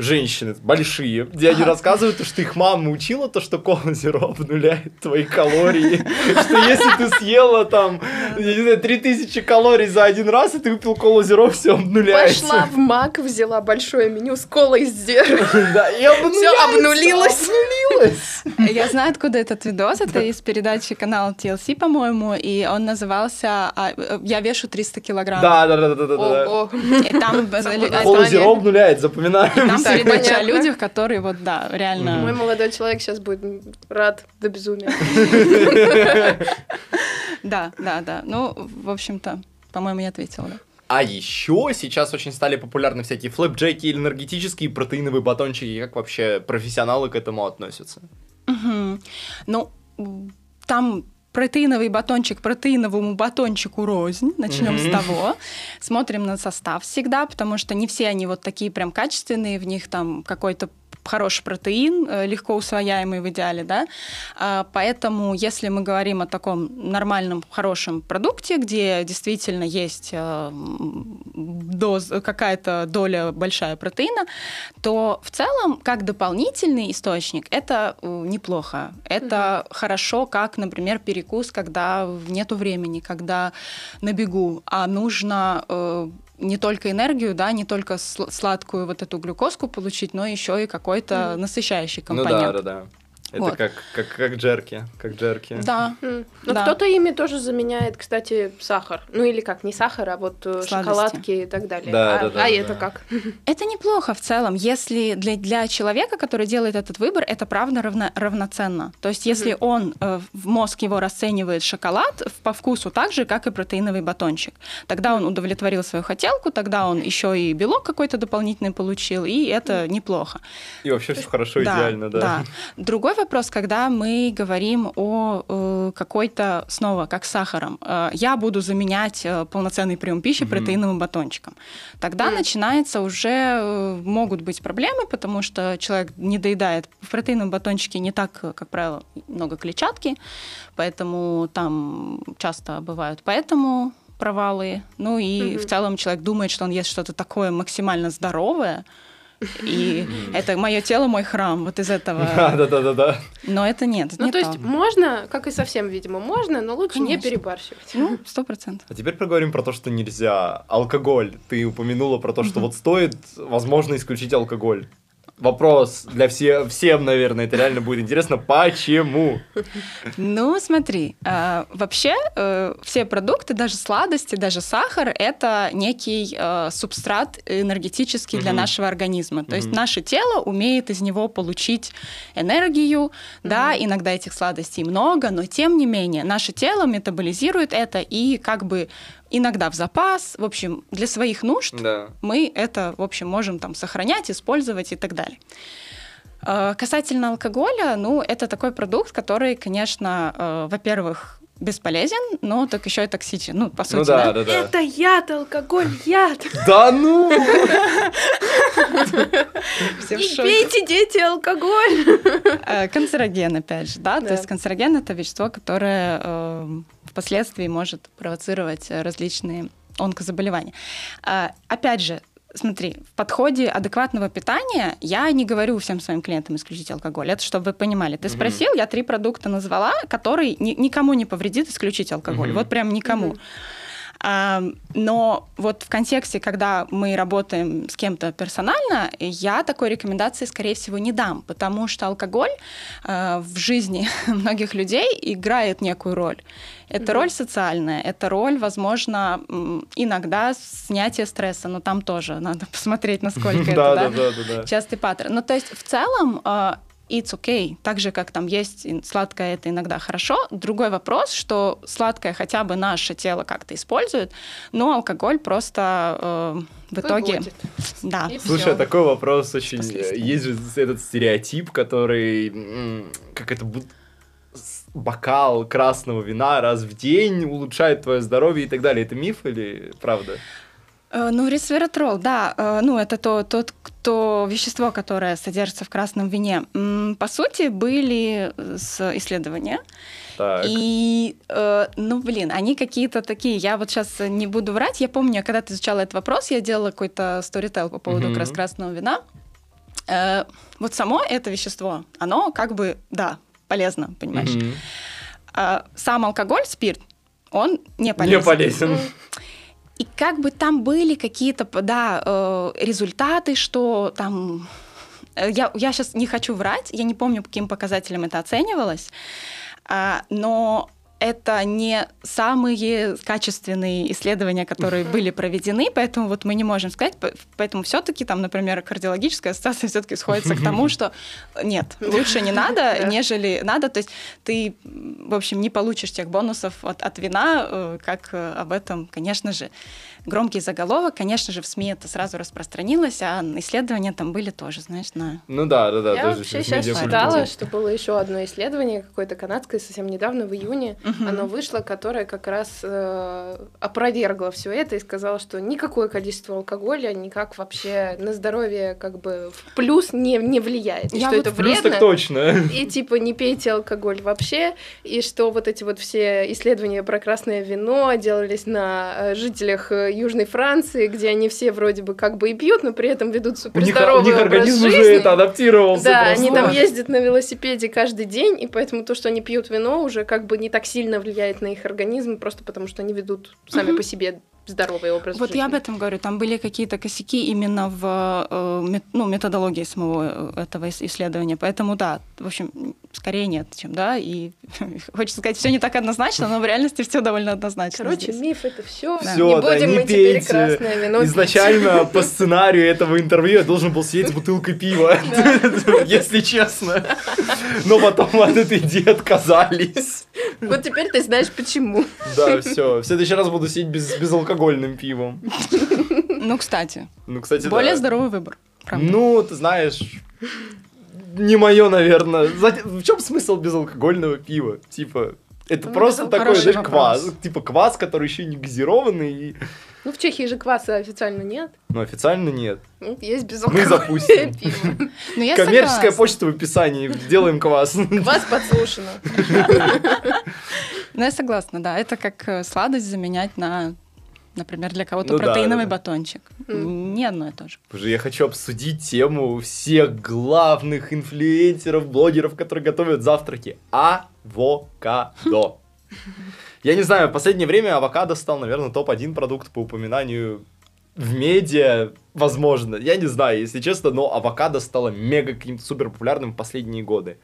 [SPEAKER 1] женщины большие, где они рассказывают, что их мама учила то, что кола зеро обнуляет твои калории, что если ты съела там, я не знаю, 3000 калорий за один раз, и ты выпил колу зеро, все обнуляется.
[SPEAKER 3] Пошла в Мак, взяла большое меню с колой зеро.
[SPEAKER 1] Да, и
[SPEAKER 3] Все обнулилось.
[SPEAKER 2] обнулилось. Я знаю, откуда этот видос, это из передачи канала TLC, по-моему, и он назывался а, «Я вешу 300 килограмм».
[SPEAKER 1] Да, да, да, да, да.
[SPEAKER 2] там...
[SPEAKER 1] Зеро обнуляет, запоминаем
[SPEAKER 2] передача о людях, которые вот, да, реально...
[SPEAKER 3] Мой молодой человек сейчас будет рад до безумия.
[SPEAKER 2] Да, да, да. Ну, в общем-то, по-моему, я ответила, да.
[SPEAKER 1] А еще сейчас очень стали популярны всякие флэпджеки или энергетические протеиновые батончики. Как вообще профессионалы к этому относятся?
[SPEAKER 2] Угу. Ну, там протеиновый батончик протеиновому батончику рознь. Начнем mm-hmm. с того. Смотрим на состав всегда, потому что не все они вот такие прям качественные, в них там какой-то хороший протеин, э, легко усвояемый в идеале, да, а, поэтому если мы говорим о таком нормальном, хорошем продукте, где действительно есть э, доз, какая-то доля большая протеина, то в целом, как дополнительный источник, это э, неплохо. Это угу. хорошо, как, например, перекус, когда нету времени, когда на бегу, а нужно не только энергию, да, не только сладкую вот эту глюкозку получить, но еще и какой-то mm. насыщающий компонент.
[SPEAKER 1] Ну да, да, да. Это вот. как, как, как джерки, как джерки.
[SPEAKER 2] Да.
[SPEAKER 3] Mm. Ну, да. кто-то ими тоже заменяет, кстати, сахар. Ну, или как, не сахар, а вот э, Сладости. шоколадки и так далее.
[SPEAKER 1] Да,
[SPEAKER 3] а
[SPEAKER 1] да, да,
[SPEAKER 3] а
[SPEAKER 1] да,
[SPEAKER 3] это
[SPEAKER 1] да.
[SPEAKER 3] как?
[SPEAKER 2] Это неплохо в целом, если для, для человека, который делает этот выбор, это правда равно, равноценно. То есть, если mm-hmm. он, э, мозг его расценивает шоколад по вкусу так же, как и протеиновый батончик, тогда он удовлетворил свою хотелку, тогда он еще и белок какой-то дополнительный получил, и это неплохо.
[SPEAKER 1] И вообще все хорошо, да, идеально, да.
[SPEAKER 2] да. Другой вопрос, когда мы говорим о э, какой-то, снова, как с сахаром, э, я буду заменять э, полноценный прием пищи mm-hmm. протеиновым батончиком. Тогда mm-hmm. начинается уже, э, могут быть проблемы, потому что человек не доедает. В протеиновом батончике не так, как правило, много клетчатки, поэтому там часто бывают поэтому провалы. Ну и mm-hmm. в целом человек думает, что он ест что-то такое максимально здоровое, и это мое тело, мой храм, вот из этого.
[SPEAKER 1] Да, да, да, да, да.
[SPEAKER 2] Но это нет.
[SPEAKER 3] Ну,
[SPEAKER 2] не
[SPEAKER 3] то есть можно, как и совсем, видимо, можно, но лучше не перебарщивать.
[SPEAKER 2] Ну, сто процентов.
[SPEAKER 1] А теперь проговорим про то, что нельзя. Алкоголь. Ты упомянула про то, что вот стоит, возможно, исключить алкоголь. Вопрос для все, всем, наверное, это реально будет интересно. Почему?
[SPEAKER 2] Ну, смотри, э, вообще э, все продукты, даже сладости, даже сахар, это некий э, субстрат энергетический для
[SPEAKER 1] Мгм.
[SPEAKER 2] нашего организма. То есть
[SPEAKER 1] Мгм.
[SPEAKER 2] наше тело умеет из него получить энергию, да, иногда этих сладостей много, но тем не менее наше тело метаболизирует это и как бы иногда в запас, в общем, для своих нужд
[SPEAKER 1] Да.
[SPEAKER 2] мы это, в общем, можем там сохранять, использовать и так далее. Э, Касательно алкоголя, ну, это такой продукт, который, конечно, э, во-первых, бесполезен, но так еще и токсичен. Ну, по сути,
[SPEAKER 1] Ну да, да, да.
[SPEAKER 3] Это яд, алкоголь, яд.
[SPEAKER 1] Да ну!
[SPEAKER 3] Не пейте, дети, алкоголь.
[SPEAKER 2] Э, Канцероген, опять же, да?
[SPEAKER 3] Да.
[SPEAKER 2] То есть канцероген — это вещество, которое э, впоследствии может провоцировать э, различные онкозаболевания. А, Опять же, Смотри, в подходе адекватного питания я не говорю всем своим клиентам исключить алкоголь. Это чтобы вы понимали. Ты спросил, я три продукта назвала, которые ни- никому не повредит исключить алкоголь. Вот прям никому. Но вот в контексте, когда мы работаем с кем-то персонально, я такой рекомендации, скорее всего, не дам, потому что алкоголь э, в жизни многих людей играет некую роль. Это
[SPEAKER 3] Мгм.
[SPEAKER 2] роль социальная, это роль, возможно, иногда снятия стресса, но там тоже надо посмотреть, насколько это, частый паттерн. Ну, то есть в целом э, it's okay. Так же, как там есть сладкое, это иногда хорошо. Другой вопрос, что сладкое хотя бы наше тело как-то использует, но алкоголь просто э, в итоге...
[SPEAKER 3] Выводит.
[SPEAKER 2] Да.
[SPEAKER 3] И
[SPEAKER 1] Слушай,
[SPEAKER 3] всё.
[SPEAKER 1] а такой вопрос очень...
[SPEAKER 2] Последствия.
[SPEAKER 1] Есть же этот стереотип, который... Как это будет бокал красного вина раз в день улучшает твое здоровье и так далее. Это миф или правда?
[SPEAKER 2] Э, Ну, ресвератрол, да, э, ну, это то, тот, кто, вещество, которое содержится в красном вине. По сути, были э, исследования,
[SPEAKER 1] Так.
[SPEAKER 2] И, ну, блин, они какие-то такие. Я вот сейчас не буду врать. Я помню, когда ты изучала этот вопрос, я делала какой-то сторител по поводу
[SPEAKER 1] Мгм.
[SPEAKER 2] как раз красного вина. Вот само это вещество, оно как бы, да, полезно, понимаешь? А сам алкоголь, спирт, он не полезен.
[SPEAKER 1] Не полезен.
[SPEAKER 2] И как бы там были какие-то, да, э, результаты, что там... э, Я, я сейчас не хочу врать, я не помню, по каким показателям это оценивалось, а, но это не самые качественные исследования, которые были проведены, поэтому вот мы не можем сказать, по- поэтому все-таки там, например, кардиологическая ассоциация все-таки сходится к тому, что нет, лучше не надо, нежели надо, то есть ты, в общем, не получишь тех бонусов от, от вина, э, как э, об этом, конечно же, громкий заголовок, конечно же, в СМИ это сразу распространилось, а исследования там были тоже, знаешь, на...
[SPEAKER 1] Ну да, да, да.
[SPEAKER 3] Я
[SPEAKER 1] тоже
[SPEAKER 3] вообще сейчас читала, что было еще одно исследование какое-то канадское совсем недавно, в июне.
[SPEAKER 2] Мгм.
[SPEAKER 3] Оно вышло, которое как раз э, опровергло все это и сказала, что никакое количество алкоголя никак вообще на здоровье как бы в плюс не, не влияет. И
[SPEAKER 2] Я
[SPEAKER 3] что
[SPEAKER 2] вот
[SPEAKER 3] это
[SPEAKER 1] Плюс
[SPEAKER 3] вредно.
[SPEAKER 1] так точно.
[SPEAKER 3] И типа не пейте алкоголь вообще, и что вот эти вот все исследования про красное вино делались на э, жителях э, Южной Франции, где они все вроде бы как бы и пьют, но при этом ведут
[SPEAKER 1] У
[SPEAKER 3] супер
[SPEAKER 1] них, у них организм уже это адаптировался.
[SPEAKER 3] Да,
[SPEAKER 1] просто.
[SPEAKER 3] они там ездят на велосипеде каждый день, и поэтому то, что они пьют вино, уже как бы не так сильно влияет на их организм, просто потому что они ведут сами по себе здоровый образ
[SPEAKER 2] Вот
[SPEAKER 3] жизни.
[SPEAKER 2] я об этом говорю. Там были какие-то косяки именно в э, ну, методологии самого э, этого ис- исследования. Поэтому да, в общем, скорее нет, чем да. И хочется сказать, все не так однозначно, но в реальности все довольно однозначно.
[SPEAKER 3] Короче,
[SPEAKER 2] здесь.
[SPEAKER 3] миф это все.
[SPEAKER 2] Да.
[SPEAKER 1] Всё,
[SPEAKER 3] не
[SPEAKER 1] да,
[SPEAKER 3] будем
[SPEAKER 1] не
[SPEAKER 3] мы теперь
[SPEAKER 1] пейте.
[SPEAKER 3] красное вино пить.
[SPEAKER 1] Изначально по сценарию этого интервью я должен был сидеть с бутылкой пива, если честно. Но потом от этой идеи отказались.
[SPEAKER 3] Вот теперь ты знаешь почему.
[SPEAKER 1] Да, все. В следующий раз буду сидеть без, безалкогольным пивом.
[SPEAKER 2] Ну, кстати,
[SPEAKER 1] Ну, кстати,
[SPEAKER 2] более
[SPEAKER 1] да.
[SPEAKER 2] здоровый выбор. Правда.
[SPEAKER 1] Ну, ты знаешь, не мое, наверное. В чем смысл безалкогольного пива? Типа, это
[SPEAKER 3] Ну,
[SPEAKER 1] просто
[SPEAKER 3] это
[SPEAKER 1] такой, знаешь,
[SPEAKER 2] вопрос.
[SPEAKER 1] квас. Типа квас, который еще не газированный. и-
[SPEAKER 3] Ну, в Чехии же кваса официально нет.
[SPEAKER 1] Но официально нет.
[SPEAKER 3] Ну, Есть
[SPEAKER 1] Мы
[SPEAKER 3] безалкогольное
[SPEAKER 1] запустим.
[SPEAKER 3] пиво.
[SPEAKER 2] Ну, я
[SPEAKER 1] Коммерческая
[SPEAKER 2] согласна.
[SPEAKER 1] почта в описании. Делаем квас.
[SPEAKER 3] Квас подсушено.
[SPEAKER 2] Ну, я согласна, да. Это как э, сладость заменять на, например, для кого-то
[SPEAKER 1] Ну да,
[SPEAKER 2] протеиновый
[SPEAKER 1] да.
[SPEAKER 2] батончик.
[SPEAKER 3] М.
[SPEAKER 2] Не одно и то же.
[SPEAKER 1] Боже, я хочу обсудить тему всех главных инфлюенсеров, блогеров, которые готовят завтраки. Авокадо. Я не знаю, в последнее время авокадо стал, наверное, топ-1 продукт по упоминанию в медиа, возможно. Я не знаю, если честно, но авокадо стало мега каким-то супер популярным в последние годы.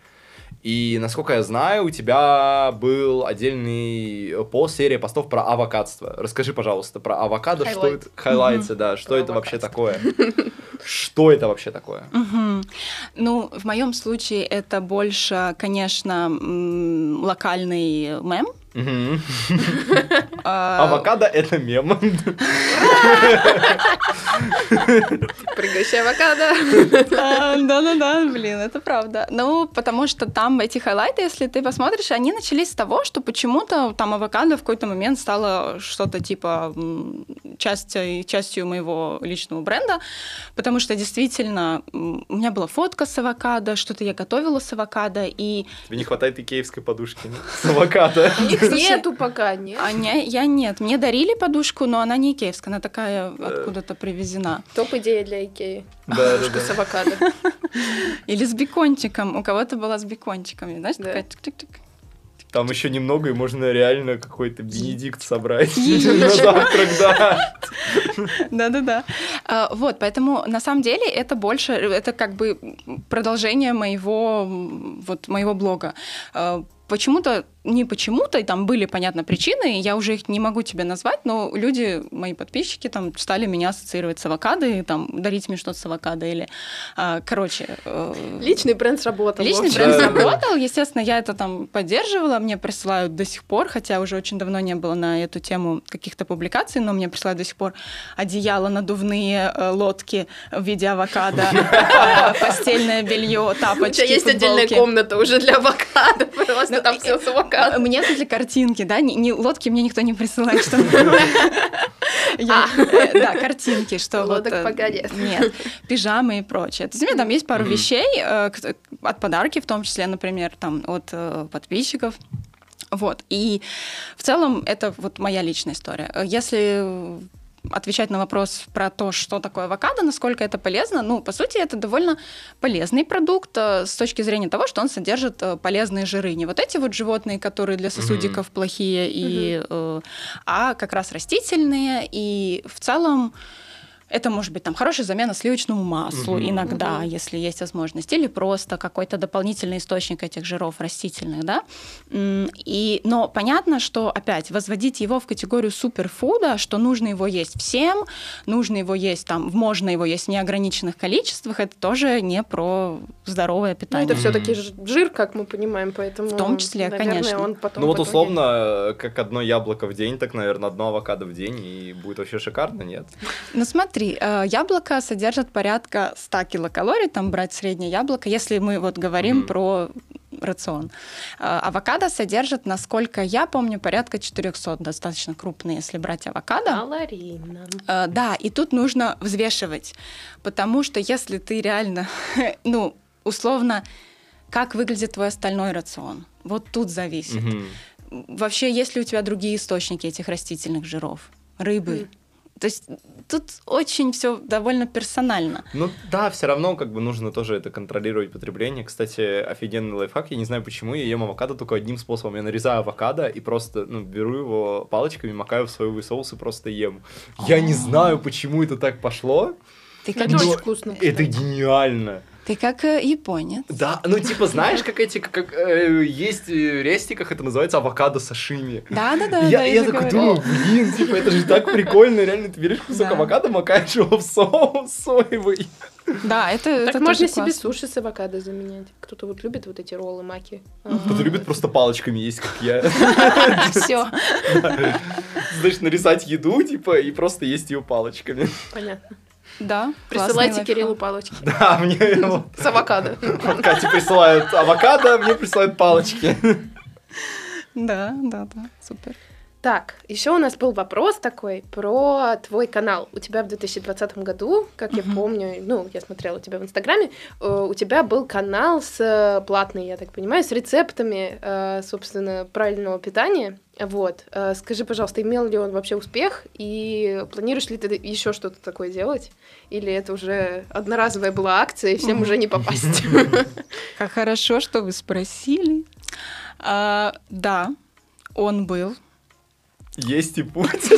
[SPEAKER 1] И, насколько я знаю, у тебя был отдельный пост, серия постов про авокадство. Расскажи, пожалуйста, про авокадо, что
[SPEAKER 3] Highlight.
[SPEAKER 1] это... Highlight ы, да, что
[SPEAKER 3] Про
[SPEAKER 1] это вообще такое? Что это вообще такое?
[SPEAKER 2] Ну, в моем случае это больше, конечно, локальный мем.
[SPEAKER 1] Авокадо это мем.
[SPEAKER 3] Прыгающая авокадо.
[SPEAKER 2] а, Да-да-да, блин, это правда. Ну, потому что там эти хайлайты, если ты посмотришь, они начались с того, что почему-то там авокадо в какой-то момент стало что-то типа частью, моего личного бренда, потому что действительно у меня была фотка с авокадо, что-то я готовила с авокадо, и
[SPEAKER 1] Тебе не хватает икеевской подушки с авокадо.
[SPEAKER 3] Нету пока, нет.
[SPEAKER 2] А не- я нет. Мне дарили подушку, но она не икеевская, она такая откуда-то привезена.
[SPEAKER 3] Топ-идея для Икеи.
[SPEAKER 1] Да, да,
[SPEAKER 3] Подушка с авокадо.
[SPEAKER 2] Или с бекончиком. У кого-то была с бекончиками, знаешь,
[SPEAKER 3] Да.
[SPEAKER 2] такая тик-тик-тик.
[SPEAKER 1] Там еще немного, и можно реально какой-то бенедикт собрать на завтрак, да.
[SPEAKER 2] Да-да-да. А, Вот, поэтому на самом деле это больше, это как бы продолжение моего, вот, моего блога. Почему-то, не почему-то, и там были, понятно, причины, я уже их не могу тебе назвать, но люди, мои подписчики, там, стали меня ассоциировать с авокадо, и там, дарить мне что-то с авокадо, или, а, короче... э,
[SPEAKER 3] Личный бренд сработал.
[SPEAKER 2] Личный бренд сработал, естественно, я это там поддерживала, мне присылают до сих пор, хотя уже очень давно не было на эту тему каких-то публикаций, но мне присылают до сих пор одеяла, надувные э, лодки в виде авокадо, э, постельное белье,
[SPEAKER 3] У
[SPEAKER 2] тапочки,
[SPEAKER 3] тебя есть отдельная комната уже для авокадо, просто
[SPEAKER 2] Ну,
[SPEAKER 3] там все с авокадо.
[SPEAKER 2] Мне для картинки, да, не, не- лодки мне никто не присылает, что Я- э, Да, картинки, что вот...
[SPEAKER 3] Лодок
[SPEAKER 2] э,
[SPEAKER 3] пока нет.
[SPEAKER 2] Нет, пижамы и прочее. То есть у меня там есть пару вещей э, от подарки, в том числе, например, там от э, подписчиков. Вот. И в целом это вот моя личная история. Э, Если отвечать на вопрос про то, что такое авокадо, насколько это полезно, ну, по сути, это довольно полезный продукт э, с точки зрения того, что он содержит э, полезные жиры. Не вот эти вот животные, которые для сосудиков плохие, и, э, а как раз растительные. И в целом это может быть там хорошая замена сливочному маслу
[SPEAKER 1] Мгм.
[SPEAKER 2] иногда,
[SPEAKER 3] Мгм.
[SPEAKER 2] если есть возможность, или просто какой-то дополнительный источник этих жиров растительных, да. И, но понятно, что опять возводить его в категорию суперфуда, что нужно его есть всем, нужно его есть там, можно его есть в неограниченных количествах, это тоже не про здоровое
[SPEAKER 3] Ну,
[SPEAKER 2] питание.
[SPEAKER 3] это
[SPEAKER 1] Мгм.
[SPEAKER 3] все-таки жир, как мы понимаем, поэтому...
[SPEAKER 2] В том числе,
[SPEAKER 3] наверное,
[SPEAKER 2] конечно.
[SPEAKER 3] он потом
[SPEAKER 1] Ну вот условно, э, как одно яблоко в день, так, наверное, одно авокадо в день, и будет вообще шикарно, нет?
[SPEAKER 2] Ну смотри, э, яблоко содержит порядка 100 килокалорий, там брать среднее яблоко, если мы вот говорим
[SPEAKER 1] Мгм.
[SPEAKER 2] про рацион. Э, Авокадо содержит, насколько я помню, порядка 400, достаточно крупные, если брать авокадо.
[SPEAKER 3] Калорийно.
[SPEAKER 2] Э, Да, и тут нужно взвешивать, потому что если ты реально, ну, условно, как выглядит твой остальной рацион, вот тут зависит.
[SPEAKER 1] Мгм.
[SPEAKER 2] Вообще, есть ли у тебя другие источники этих растительных жиров? Рыбы, То есть тут очень все довольно персонально.
[SPEAKER 1] Ну да, все равно как бы нужно тоже это контролировать потребление. Кстати, офигенный лайфхак, я не знаю почему, я ем авокадо только одним способом. Я нарезаю авокадо и просто ну, беру его палочками, макаю в соевый соус и просто ем. Я не знаю, почему это так пошло.
[SPEAKER 3] Ты как очень вкусно.
[SPEAKER 1] Это гениально.
[SPEAKER 2] Ты как э, японец.
[SPEAKER 1] Да, ну типа знаешь, как эти, как э, есть в рестиках, это называется авокадо сашими.
[SPEAKER 2] Да, да, да.
[SPEAKER 1] Я, да, я, я такой думаю, блин, типа это же так прикольно, реально ты берешь кусок да. авокадо, макаешь его в соус соевый.
[SPEAKER 2] Да, это
[SPEAKER 3] Так это можно себе классно. суши с авокадо заменять. Кто-то вот любит вот эти роллы маки.
[SPEAKER 1] Кто-то любит просто палочками есть, как я.
[SPEAKER 2] Все.
[SPEAKER 1] Знаешь, нарезать еду, типа, и просто есть ее палочками.
[SPEAKER 3] Понятно.
[SPEAKER 2] Да.
[SPEAKER 3] Присылайте Кириллу палочки.
[SPEAKER 1] Да, мне...
[SPEAKER 3] С авокадо.
[SPEAKER 1] Кате присылают авокадо, мне присылают палочки.
[SPEAKER 2] Да, да, да, супер.
[SPEAKER 3] Так, еще у нас был вопрос такой про твой канал. У тебя в 2020 году, как uh-huh. я помню, ну, я смотрела у тебя в Инстаграме, э, у тебя был канал с э, платный, я так понимаю, с рецептами, э, собственно, правильного питания. Вот. Скажи, пожалуйста, имел ли он вообще успех, и планируешь ли ты еще что-то такое делать? Или это уже одноразовая была акция, и всем уже не попасть?
[SPEAKER 2] Как хорошо, что вы спросили. А, да, он был
[SPEAKER 1] есть и путь.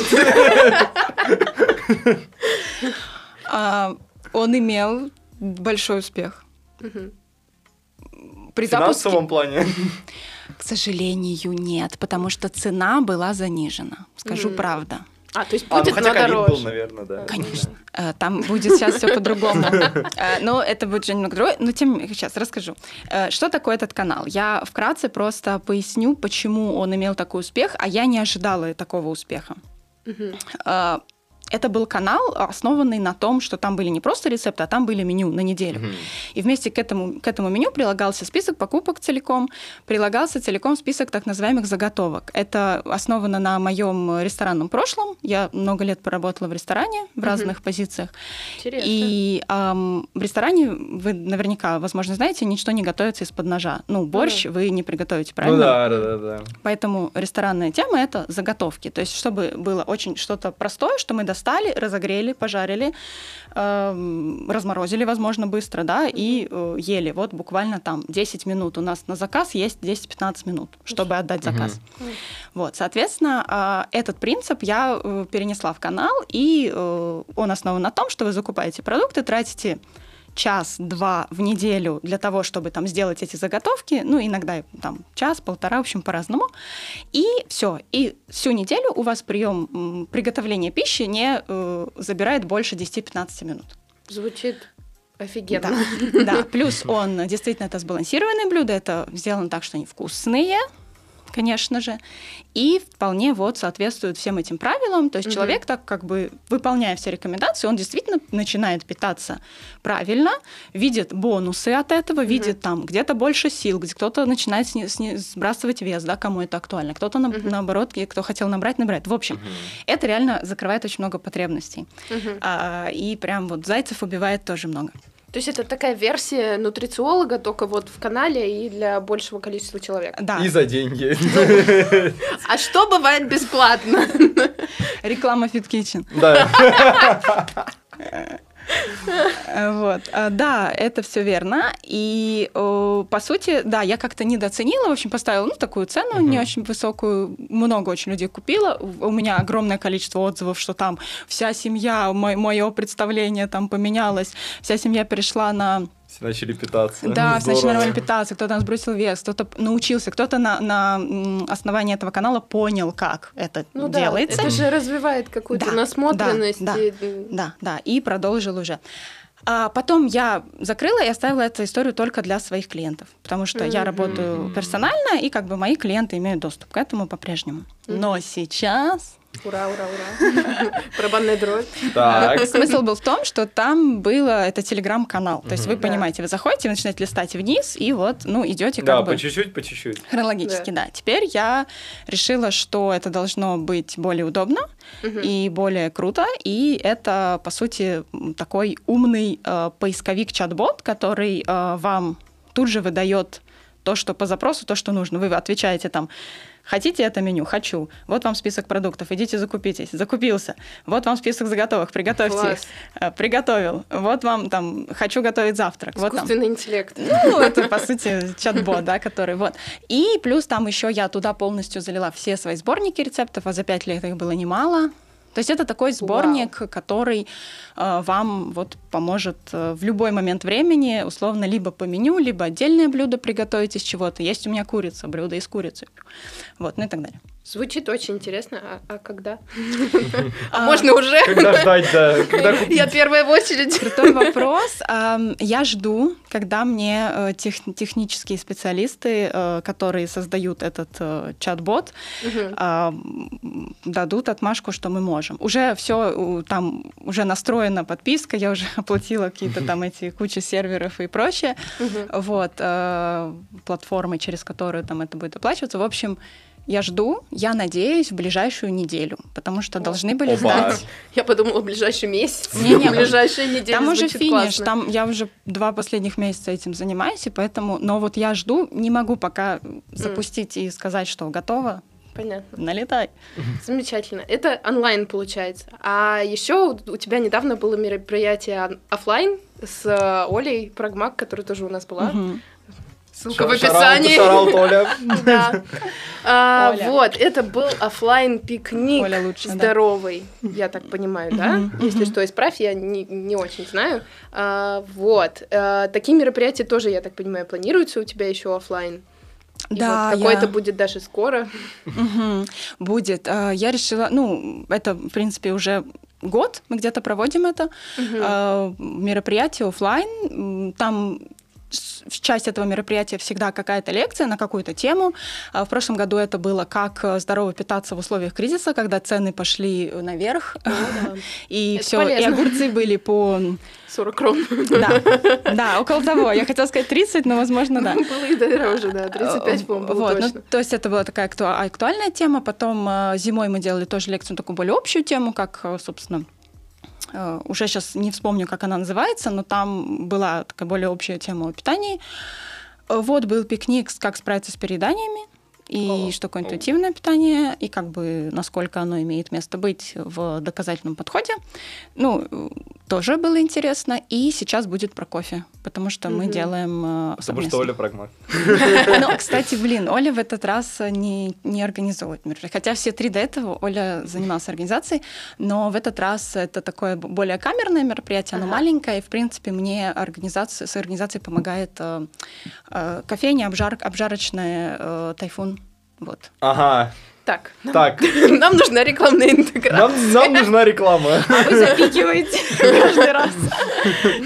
[SPEAKER 2] А, он имел большой успех.
[SPEAKER 1] При В финансовом плане?
[SPEAKER 2] К сожалению, нет, потому что цена была занижена. Скажу правду.
[SPEAKER 3] А, то есть будет а, ну, хотя
[SPEAKER 1] ковид был, наверное, да.
[SPEAKER 2] Конечно. Да. Там будет сейчас все по-другому. Э, но это будет же немного другое. Но тем сейчас расскажу. Э, что такое этот канал? Я вкратце просто поясню, почему он имел такой успех, а я не ожидала такого успеха. Это был канал, основанный на том, что там были не просто рецепты, а там были меню на неделю. Mm-hmm. И вместе к этому, к этому меню прилагался список покупок целиком, прилагался целиком список так называемых заготовок. Это основано на моем ресторанном прошлом. Я много лет поработала в ресторане в mm-hmm. разных позициях.
[SPEAKER 3] Интересно.
[SPEAKER 2] И эм, в ресторане вы наверняка, возможно, знаете, ничто не готовится из-под ножа. Ну, борщ mm-hmm. вы не приготовите, правильно?
[SPEAKER 1] Ну да, да, да, да.
[SPEAKER 2] Поэтому ресторанная тема — это заготовки. То есть, чтобы было очень что-то простое, что мы достаточно достали, разогрели, пожарили, э, разморозили, возможно, быстро, да, и э, ели. Вот буквально там 10 минут. У нас на заказ есть 10-15 минут, чтобы отдать заказ. Угу. Вот, соответственно, э, этот принцип я э, перенесла в канал, и э, он основан на том, что вы закупаете продукты, тратите час-два в неделю для того, чтобы там сделать эти заготовки, ну, иногда там час-полтора, в общем, по-разному. И все. И всю неделю у вас прием приготовления пищи не э, забирает больше 10-15 минут.
[SPEAKER 3] Звучит Офигенно.
[SPEAKER 2] Да, да, плюс он действительно это сбалансированное блюдо, это сделано так, что они вкусные, конечно же, и вполне вот соответствует всем этим правилам. То есть угу. человек так как бы выполняя все рекомендации, он действительно начинает питаться правильно, видит бонусы от этого, угу. видит там где-то больше сил, где кто-то начинает сни- сни- сбрасывать вес, да, кому это актуально, кто-то на- угу. наоборот, кто хотел набрать, набирает. В общем, угу. это реально закрывает очень много потребностей. Угу. А, и прям вот зайцев убивает тоже много.
[SPEAKER 3] То есть это такая версия нутрициолога, только вот в канале и для большего количества человек.
[SPEAKER 2] Да.
[SPEAKER 1] И за деньги.
[SPEAKER 3] А что бывает бесплатно?
[SPEAKER 2] Реклама Fit Kitchen.
[SPEAKER 1] Да.
[SPEAKER 2] Вот. А, да, это все верно. И, по сути, да, я как-то недооценила, в общем, поставила ну, такую цену не очень высокую. Много очень людей купила. У меня огромное количество отзывов, что там вся семья, мое представление там поменялось, вся семья перешла на
[SPEAKER 1] все начали питаться.
[SPEAKER 2] Да, все начали нормально питаться, кто-то сбросил вес, кто-то научился, кто-то на, на основании этого канала понял, как это ну, делается.
[SPEAKER 3] Да, это же развивает какую-то да, насмотренность.
[SPEAKER 2] Да,
[SPEAKER 3] и...
[SPEAKER 2] да, да, да, и продолжил уже. А потом я закрыла и оставила эту историю только для своих клиентов, потому что mm-hmm. я работаю персонально, и как бы мои клиенты имеют доступ к этому по-прежнему. Mm-hmm. Но сейчас
[SPEAKER 3] Ура, ура, ура. Барабанная дробь.
[SPEAKER 1] Так.
[SPEAKER 2] Смысл был в том, что там было это телеграм-канал. То есть вы понимаете, вы заходите, вы начинаете листать вниз, и вот, ну, идете как бы...
[SPEAKER 1] Да, по чуть-чуть, по чуть-чуть.
[SPEAKER 2] Хронологически, да. Теперь я решила, что это должно быть более удобно и более круто, и это, по сути, такой умный э, поисковик-чат-бот, который э, вам тут же выдает то, что по запросу, то, что нужно. Вы отвечаете там Хотите это меню? Хочу. Вот вам список продуктов. Идите закупитесь. Закупился. Вот вам список заготовок. Приготовьте
[SPEAKER 3] Класс.
[SPEAKER 2] их. Э, Приготовил. Вот вам там хочу готовить завтрак. Вот там.
[SPEAKER 3] Искусственный интеллект.
[SPEAKER 2] Ну, это, по сути, чат-бот, да, который вот. И плюс там еще я туда полностью залила все свои сборники рецептов, а за пять лет их было немало. То есть это такой сборник, который э, вам вот поможет э, в любой момент времени, условно, либо по меню, либо отдельное блюдо приготовить из чего-то. Есть у меня курица, блюдо из курицы. Вот, ну и так далее.
[SPEAKER 3] Звучит очень интересно. А, а когда? А можно уже?
[SPEAKER 1] Когда ждать, да, когда
[SPEAKER 3] Я первая в очереди.
[SPEAKER 2] Крутой вопрос. Я жду, когда мне э, тех- технические специалисты, э, которые создают этот э, чат-бот, дадут отмашку, что мы можем. Уже все там уже настроена подписка, я уже оплатила какие-то там эти кучи серверов и прочее. Вот платформы, через которые там это будет оплачиваться. В общем, я жду, я надеюсь, в ближайшую неделю, потому что должны были
[SPEAKER 1] Оба.
[SPEAKER 2] сдать.
[SPEAKER 3] Я подумала, ближайший месяц,
[SPEAKER 2] Не-не,
[SPEAKER 3] ближайшая неделя
[SPEAKER 2] Там уже финиш,
[SPEAKER 3] классно.
[SPEAKER 2] там я уже два последних месяца этим занимаюсь, и поэтому, но вот я жду, не могу пока запустить и сказать, что готово,
[SPEAKER 3] Понятно.
[SPEAKER 2] налетай.
[SPEAKER 3] Замечательно. Это онлайн получается. А еще у тебя недавно было мероприятие офлайн с э, Олей Прагмак, которая тоже у нас была.
[SPEAKER 2] Мгм.
[SPEAKER 3] Ссылка в описании. Да. А. Вот, это был оффлайн пикник
[SPEAKER 2] лучше, да.
[SPEAKER 3] здоровый, я так понимаю, да? Если что, исправь, я не, не очень знаю. А, Вот. А, Такие мероприятия тоже, я так понимаю, планируются у тебя еще оффлайн. И
[SPEAKER 2] Да,
[SPEAKER 3] вот какое-то
[SPEAKER 2] я-
[SPEAKER 3] будет даже скоро.
[SPEAKER 2] Будет. А, Я решила, ну, это, в принципе, уже год мы где-то проводим это. Мероприятие оффлайн. М, Там в часть этого мероприятия всегда какая-то лекция на какую-то тему. А В прошлом году это было как э, здорово питаться в условиях кризиса, когда цены пошли наверх, и
[SPEAKER 3] Это
[SPEAKER 2] все, и
[SPEAKER 3] полезно.
[SPEAKER 2] огурцы были по
[SPEAKER 3] 40 крон.
[SPEAKER 2] да, да, около того. Я хотела сказать 30, но возможно да.
[SPEAKER 3] Было и дороже, да, 35, по-моему, было
[SPEAKER 2] Вот, ну,
[SPEAKER 3] точно.
[SPEAKER 2] то есть это была такая акту- актуальная тема. Потом э, зимой мы делали тоже лекцию, такую более общую тему, как, э, собственно, э, уже сейчас не вспомню, как она называется, но там была такая более общая тема о питании. Э, Вот был пикник, как справиться с перееданиями и
[SPEAKER 3] О,
[SPEAKER 2] что такое интуитивное питание, и как бы насколько оно имеет место быть в доказательном подходе. Ну, э, тоже было интересно. И сейчас будет про кофе, потому что мы
[SPEAKER 3] Мгм.
[SPEAKER 2] делаем э,
[SPEAKER 1] Потому
[SPEAKER 2] совместно.
[SPEAKER 1] что Оля прагмат.
[SPEAKER 2] Ну, кстати, блин, Оля в этот раз не, не организовывает мероприятие. Хотя все три до этого Оля занималась организацией, но в этот раз это такое более камерное мероприятие, оно
[SPEAKER 3] Ага.
[SPEAKER 2] маленькое, и, в принципе, мне организация, с организацией помогает э, э, кофейня, обжар, обжарочная э, тайфун. Вот.
[SPEAKER 1] Ага,
[SPEAKER 3] Так,
[SPEAKER 1] так,
[SPEAKER 3] нам нужна рекламная интеграция.
[SPEAKER 1] нам, нам нужна реклама.
[SPEAKER 2] Вы запикиваете каждый раз,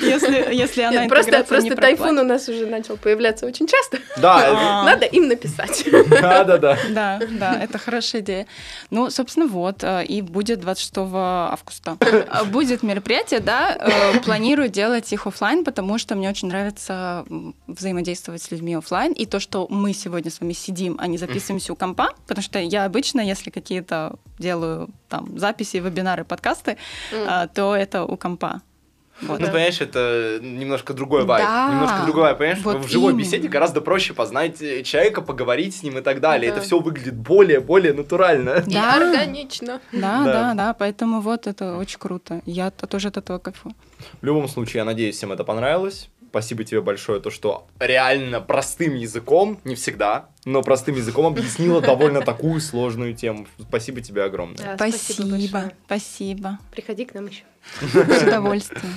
[SPEAKER 2] если, если она
[SPEAKER 3] Нет, просто
[SPEAKER 2] интеграция не
[SPEAKER 3] просто тайфун у нас уже начал появляться очень часто.
[SPEAKER 1] Да,
[SPEAKER 2] А.
[SPEAKER 3] Надо им написать.
[SPEAKER 1] да, да, да.
[SPEAKER 2] Да, да, это хорошая идея. Ну, собственно, вот, э, и будет 26 августа. Э, Будет мероприятие, да, э, планирую делать их оффлайн, потому что мне очень нравится взаимодействовать с людьми оффлайн, и то, что мы сегодня с вами сидим, а не записываемся у компа, потому что я обычно, если какие-то делаю там записи, вебинары, подкасты, э, то это у компа. Вот.
[SPEAKER 1] Ну, понимаешь, это немножко другой вайб.
[SPEAKER 2] Да,
[SPEAKER 1] Немножко другой, понимаешь?
[SPEAKER 2] вот
[SPEAKER 1] в живой
[SPEAKER 2] именно.
[SPEAKER 1] беседе гораздо проще познать э, человека, поговорить с ним и так далее.
[SPEAKER 3] Да.
[SPEAKER 1] Это все выглядит более-более натурально.
[SPEAKER 3] И
[SPEAKER 2] Да.
[SPEAKER 3] органично.
[SPEAKER 2] Да,
[SPEAKER 1] Да.
[SPEAKER 2] да, да, поэтому вот это очень круто. Я тоже от этого кайфую.
[SPEAKER 1] В любом случае, я надеюсь, всем это понравилось. Спасибо тебе большое, то, что реально простым языком, не всегда, но простым языком объяснила довольно такую сложную тему. Спасибо тебе огромное.
[SPEAKER 3] Да,
[SPEAKER 2] Спасибо, спасибо.
[SPEAKER 3] Приходи к нам еще.
[SPEAKER 2] С удовольствием.